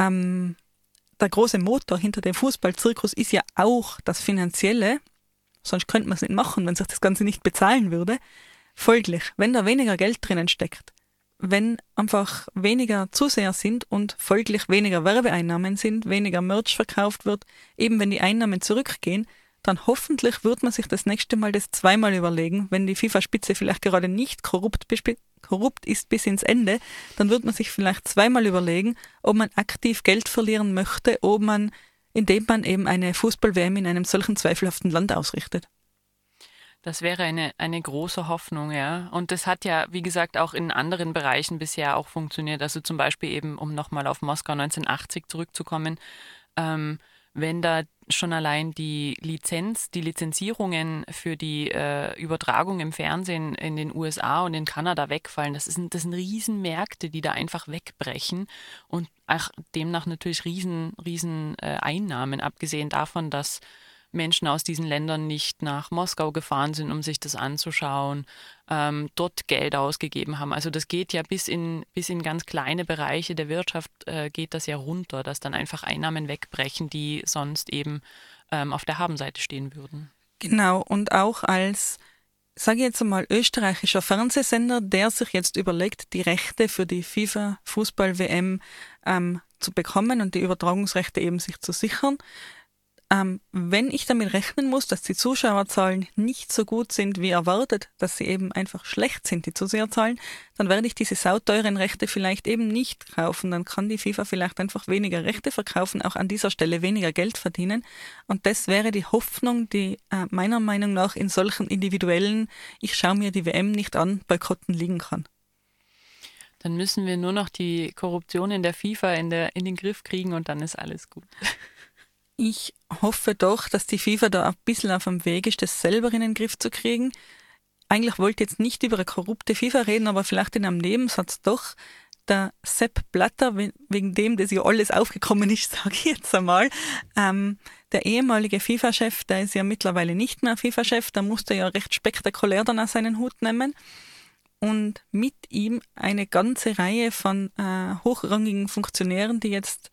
ähm, der große Motor hinter dem Fußballzirkus ist ja auch das Finanzielle. Sonst könnte man es nicht machen, wenn sich das Ganze nicht bezahlen würde. Folglich, wenn da weniger Geld drinnen steckt, wenn einfach weniger Zuseher sind und folglich weniger Werbeeinnahmen sind, weniger Merch verkauft wird, eben wenn die Einnahmen zurückgehen, dann hoffentlich wird man sich das nächste Mal das zweimal überlegen, wenn die FIFA-Spitze vielleicht gerade nicht korrupt, korrupt ist bis ins Ende, dann wird man sich vielleicht zweimal überlegen, ob man aktiv Geld verlieren möchte, ob man, indem man eben eine Fußball-WM in einem solchen zweifelhaften Land ausrichtet. Das wäre eine, eine große Hoffnung, ja. Und das hat ja, wie gesagt, auch in anderen Bereichen bisher auch funktioniert. Also zum Beispiel eben, um nochmal auf Moskau 1980 zurückzukommen, ähm, wenn da schon allein die Lizenz, die Lizenzierungen für die äh, Übertragung im Fernsehen in den USA und in Kanada wegfallen, das, ist, das sind Riesenmärkte, die da einfach wegbrechen und demnach natürlich riesen, riesen äh, Einnahmen, abgesehen davon, dass Menschen aus diesen Ländern nicht nach Moskau gefahren sind, um sich das anzuschauen, ähm, dort Geld ausgegeben haben. Also das geht ja bis in, bis in ganz kleine Bereiche der Wirtschaft äh, geht das ja runter, dass dann einfach Einnahmen wegbrechen, die sonst eben ähm, auf der Habenseite stehen würden. Genau, und auch als sage ich jetzt einmal, österreichischer Fernsehsender, der sich jetzt überlegt, die Rechte für die FIFA Fußball WM ähm, zu bekommen und die Übertragungsrechte eben sich zu sichern. Ähm, wenn ich damit rechnen muss, dass die Zuschauerzahlen nicht so gut sind wie erwartet, dass sie eben einfach schlecht sind, die Zuseherzahlen, dann werde ich diese sauteuren Rechte vielleicht eben nicht kaufen. Dann kann die FIFA vielleicht einfach weniger Rechte verkaufen, auch an dieser Stelle weniger Geld verdienen. Und das wäre die Hoffnung, die äh, meiner Meinung nach in solchen individuellen, ich schaue mir die WM nicht an, Boykotten liegen kann. Dann müssen wir nur noch die Korruption in der FIFA in, der, in den Griff kriegen und dann ist alles gut. Ich hoffe doch, dass die FIFA da ein bisschen auf dem Weg ist, das selber in den Griff zu kriegen. Eigentlich wollte ich jetzt nicht über eine korrupte FIFA reden, aber vielleicht in einem Nebensatz doch. Der Sepp Blatter, wegen dem das ja alles aufgekommen ist, sage ich jetzt einmal, ähm, der ehemalige FIFA-Chef, der ist ja mittlerweile nicht mehr FIFA-Chef, der musste ja recht spektakulär dann aus seinen Hut nehmen und mit ihm eine ganze Reihe von äh, hochrangigen Funktionären, die jetzt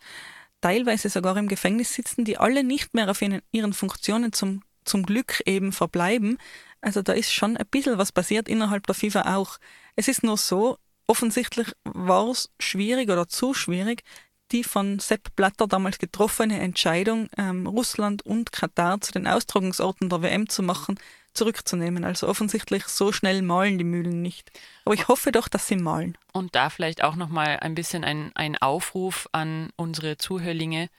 teilweise sogar im Gefängnis sitzen, die alle nicht mehr auf ihren, Funktionen zum, zum Glück eben verbleiben. Also da ist schon ein bisschen was passiert innerhalb der FIFA auch. Es ist nur so, offensichtlich war es schwierig oder zu schwierig, die von Sepp Blatter damals getroffene Entscheidung, ähm, Russland und Katar zu den Austragungsorten der WM zu machen, zurückzunehmen. Also offensichtlich so schnell malen die Mühlen nicht. Aber ich hoffe doch, dass sie malen. Und da vielleicht auch nochmal ein bisschen ein, ein Aufruf an unsere Zuhörlinge,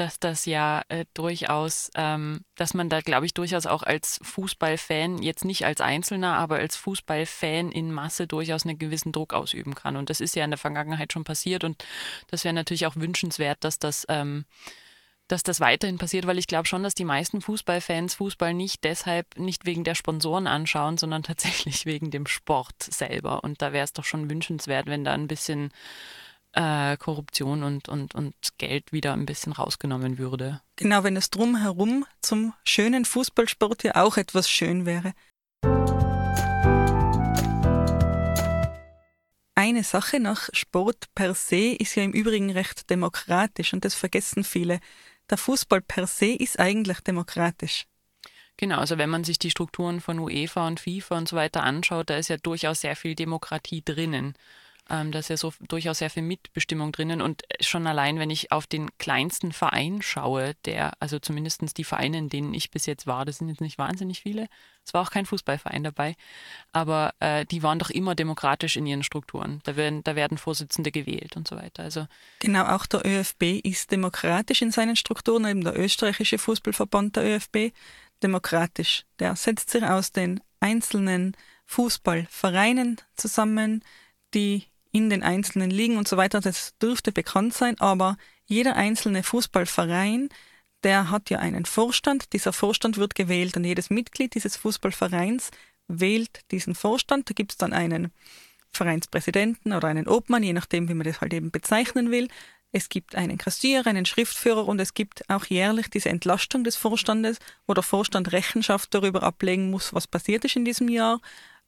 dass das ja äh, durchaus, ähm, dass man da, glaube ich, durchaus auch als Fußballfan, jetzt nicht als Einzelner, aber als Fußballfan in Masse durchaus einen gewissen Druck ausüben kann. Und das ist ja in der Vergangenheit schon passiert und das wäre natürlich auch wünschenswert, dass das ähm, dass das weiterhin passiert, weil ich glaube schon, dass die meisten Fußballfans Fußball nicht deshalb, nicht wegen der Sponsoren anschauen, sondern tatsächlich wegen dem Sport selber. Und da wäre es doch schon wünschenswert, wenn da ein bisschen äh, Korruption und, und, und Geld wieder ein bisschen rausgenommen würde. Genau, wenn es drumherum zum schönen Fußballsport ja auch etwas schön wäre. Eine Sache nach Sport per se ist ja im Übrigen recht demokratisch und das vergessen viele der Fußball per se ist eigentlich demokratisch. Genau, also wenn man sich die Strukturen von UEFA und FIFA und so weiter anschaut, da ist ja durchaus sehr viel Demokratie drinnen. Ähm, da ist ja so durchaus sehr viel Mitbestimmung drinnen und schon allein, wenn ich auf den kleinsten Verein schaue, der, also zumindest die Vereine, in denen ich bis jetzt war, das sind jetzt nicht wahnsinnig viele, es war auch kein Fußballverein dabei, aber äh, die waren doch immer demokratisch in ihren Strukturen. Da werden, da werden Vorsitzende gewählt und so weiter. Also genau, auch der ÖFB ist demokratisch in seinen Strukturen, eben der österreichische Fußballverband der ÖFB, demokratisch. Der setzt sich aus den einzelnen Fußballvereinen zusammen, die in den einzelnen Ligen und so weiter, das dürfte bekannt sein, aber jeder einzelne Fußballverein, der hat ja einen Vorstand, dieser Vorstand wird gewählt und jedes Mitglied dieses Fußballvereins wählt diesen Vorstand, da gibt es dann einen Vereinspräsidenten oder einen Obmann, je nachdem, wie man das halt eben bezeichnen will. Es gibt einen Kassier, einen Schriftführer und es gibt auch jährlich diese Entlastung des Vorstandes, wo der Vorstand Rechenschaft darüber ablegen muss, was passiert ist in diesem Jahr.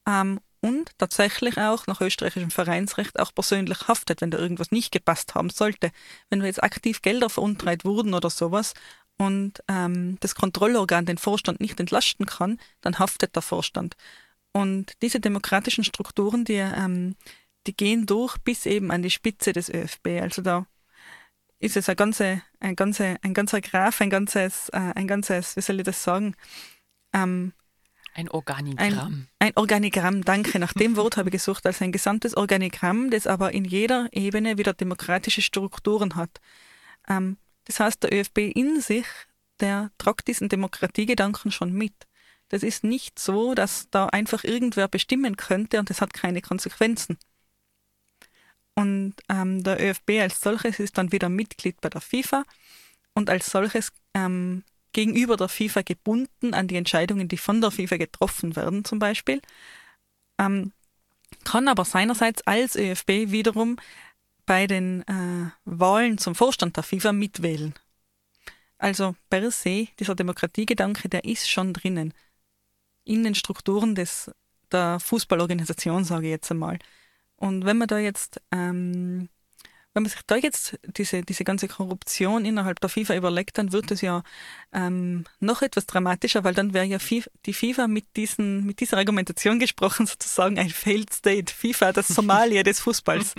Ähm, und tatsächlich auch nach österreichischem Vereinsrecht auch persönlich haftet, wenn da irgendwas nicht gepasst haben sollte. Wenn da jetzt aktiv Gelder veruntreut wurden oder sowas und ähm, das Kontrollorgan den Vorstand nicht entlasten kann, dann haftet der Vorstand. Und diese demokratischen Strukturen, die, ähm, die gehen durch bis eben an die Spitze des ÖFB. Also da ist es ein ganzer, ein ganzer, ein ganzer Graph, ein ganzes, äh, ein ganzes, wie soll ich das sagen? Ähm, ein Organigramm. Ein, ein, Organigramm, danke. Nach dem Wort habe ich gesucht, als ein gesamtes Organigramm, das aber in jeder Ebene wieder demokratische Strukturen hat. Ähm, das heißt, der ÖFB in sich, der tragt diesen Demokratiegedanken schon mit. Das ist nicht so, dass da einfach irgendwer bestimmen könnte und das hat keine Konsequenzen. Und ähm, der ÖFB als solches ist dann wieder Mitglied bei der FIFA und als solches ähm, gegenüber der FIFA gebunden an die Entscheidungen, die von der FIFA getroffen werden, zum Beispiel. Ähm, kann aber seinerseits als ÖFB wiederum bei den äh, Wahlen zum Vorstand der FIFA mitwählen. Also per se, dieser Demokratiegedanke, der ist schon drinnen. In den Strukturen des, der Fußballorganisation, sage ich jetzt einmal. Und wenn man da jetzt, ähm, wenn man sich da jetzt diese, diese ganze Korruption innerhalb der FIFA überlegt, dann wird es ja ähm, noch etwas dramatischer, weil dann wäre ja FIFA, die FIFA mit, diesen, mit dieser Argumentation gesprochen, sozusagen ein Failed State. FIFA, das Somalia des Fußballs.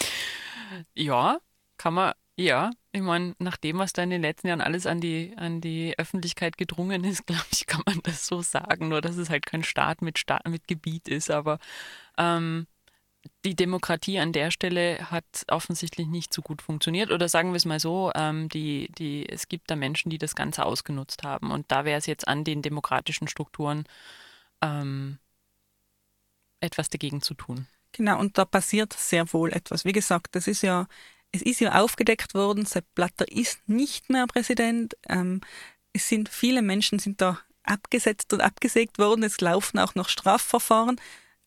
ja, kann man, ja, ich meine, nach dem, was da in den letzten Jahren alles an die, an die Öffentlichkeit gedrungen ist, glaube ich, kann man das so sagen. Nur, dass es halt kein Staat mit, Staat, mit Gebiet ist. Aber ähm, die Demokratie an der Stelle hat offensichtlich nicht so gut funktioniert. Oder sagen wir es mal so, ähm, die, die, es gibt da Menschen, die das Ganze ausgenutzt haben. Und da wäre es jetzt an den demokratischen Strukturen ähm, etwas dagegen zu tun. Genau, und da passiert sehr wohl etwas. Wie gesagt, das ist ja, es ist ja aufgedeckt worden, Sepp Blatter ist nicht mehr Präsident. Ähm, es sind viele Menschen sind da abgesetzt und abgesägt worden. Es laufen auch noch Strafverfahren.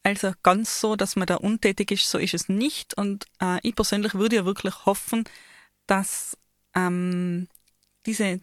Also ganz so, dass man da untätig ist, so ist es nicht. Und äh, ich persönlich würde ja wirklich hoffen, dass ähm, diese,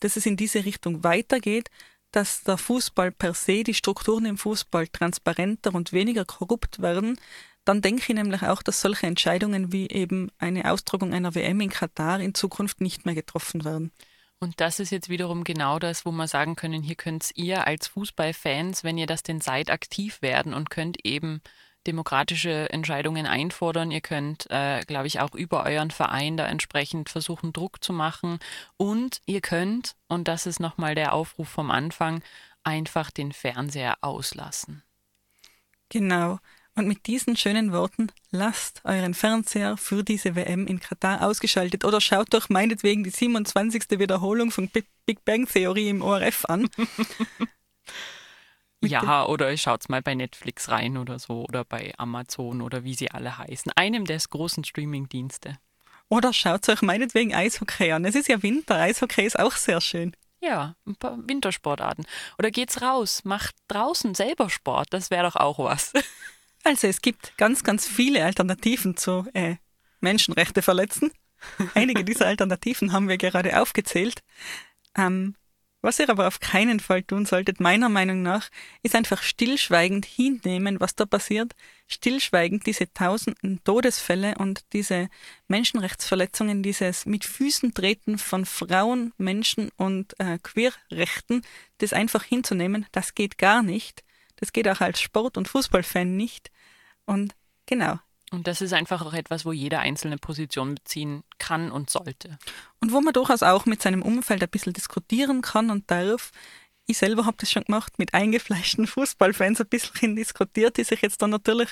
dass es in diese Richtung weitergeht, dass der Fußball per se, die Strukturen im Fußball transparenter und weniger korrupt werden, dann denke ich nämlich auch, dass solche Entscheidungen wie eben eine Austragung einer WM in Katar in Zukunft nicht mehr getroffen werden. Und das ist jetzt wiederum genau das, wo wir sagen können, hier könnt ihr als Fußballfans, wenn ihr das denn seid, aktiv werden und könnt eben demokratische Entscheidungen einfordern. Ihr könnt, äh, glaube ich, auch über euren Verein da entsprechend versuchen, Druck zu machen. Und ihr könnt, und das ist nochmal der Aufruf vom Anfang, einfach den Fernseher auslassen. Genau. Und mit diesen schönen Worten lasst euren Fernseher für diese WM in Katar ausgeschaltet oder schaut doch meinetwegen die 27. Wiederholung von Big Bang Theorie im ORF an. ja, oder schaut's mal bei Netflix rein oder so oder bei Amazon oder wie sie alle heißen. Einem der großen Streaming-Dienste. Oder schaut euch meinetwegen Eishockey an. Es ist ja Winter, Eishockey ist auch sehr schön. Ja, ein paar Wintersportarten. Oder geht's raus, macht draußen selber Sport, das wäre doch auch was. Also es gibt ganz, ganz viele Alternativen zu äh, Menschenrechte verletzen. Einige dieser Alternativen haben wir gerade aufgezählt. Ähm, was ihr aber auf keinen Fall tun solltet, meiner Meinung nach, ist einfach stillschweigend hinnehmen, was da passiert, stillschweigend diese tausenden Todesfälle und diese Menschenrechtsverletzungen, dieses mit Füßen treten von Frauen, Menschen und äh, Queerrechten, das einfach hinzunehmen, das geht gar nicht. Das geht auch als Sport- und Fußballfan nicht. Und genau. Und das ist einfach auch etwas, wo jeder einzelne Position beziehen kann und sollte. Und wo man durchaus auch mit seinem Umfeld ein bisschen diskutieren kann und darf. Ich selber habe das schon gemacht, mit eingefleischten Fußballfans ein bisschen diskutiert, die sich jetzt dann natürlich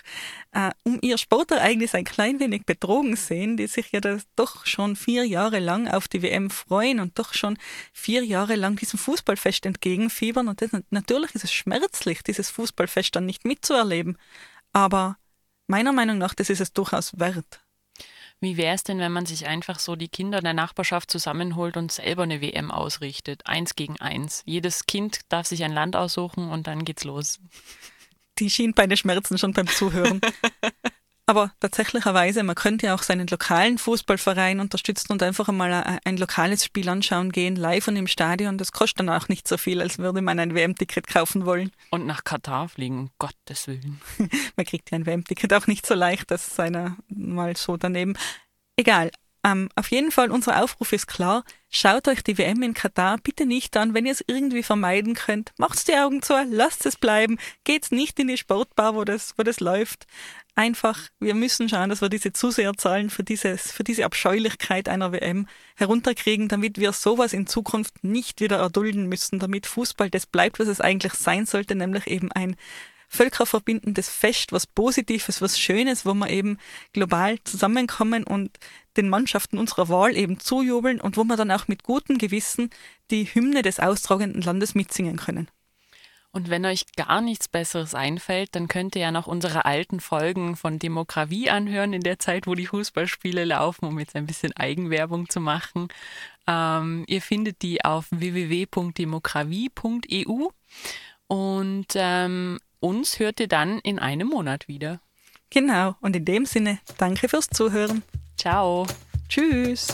äh, um ihr Sportereignis ein klein wenig betrogen sehen, die sich ja das doch schon vier Jahre lang auf die WM freuen und doch schon vier Jahre lang diesem Fußballfest entgegenfiebern. Und das, natürlich ist es schmerzlich, dieses Fußballfest dann nicht mitzuerleben. Aber meiner Meinung nach, das ist es durchaus wert. Wie wäre es denn, wenn man sich einfach so die Kinder der Nachbarschaft zusammenholt und selber eine WM ausrichtet? Eins gegen eins. Jedes Kind darf sich ein Land aussuchen und dann geht's los. Die Schienbeine schmerzen schon beim Zuhören. Aber tatsächlicherweise, man könnte ja auch seinen lokalen Fußballverein unterstützen und einfach einmal ein, ein, lokales Spiel anschauen gehen, live und im Stadion. Das kostet dann auch nicht so viel, als würde man ein WM-Ticket kaufen wollen. Und nach Katar fliegen, um Gottes Willen. man kriegt ja ein WM-Ticket auch nicht so leicht, das ist einer mal so daneben. Egal. Ähm, auf jeden Fall, unser Aufruf ist klar. Schaut euch die WM in Katar bitte nicht an, wenn ihr es irgendwie vermeiden könnt. Macht's die Augen zu, lasst es bleiben. Geht's nicht in die Sportbar, wo das, wo das läuft einfach, wir müssen schauen, dass wir diese Zuseherzahlen für, dieses, für diese Abscheulichkeit einer WM herunterkriegen, damit wir sowas in Zukunft nicht wieder erdulden müssen, damit Fußball das bleibt, was es eigentlich sein sollte, nämlich eben ein völkerverbindendes Fest, was Positives, was Schönes, wo wir eben global zusammenkommen und den Mannschaften unserer Wahl eben zujubeln und wo wir dann auch mit gutem Gewissen die Hymne des austragenden Landes mitsingen können. Und wenn euch gar nichts Besseres einfällt, dann könnt ihr ja noch unsere alten Folgen von Demokratie anhören in der Zeit, wo die Fußballspiele laufen, um jetzt ein bisschen Eigenwerbung zu machen. Ähm, ihr findet die auf www.demokratie.eu und ähm, uns hört ihr dann in einem Monat wieder. Genau, und in dem Sinne, danke fürs Zuhören. Ciao. Tschüss.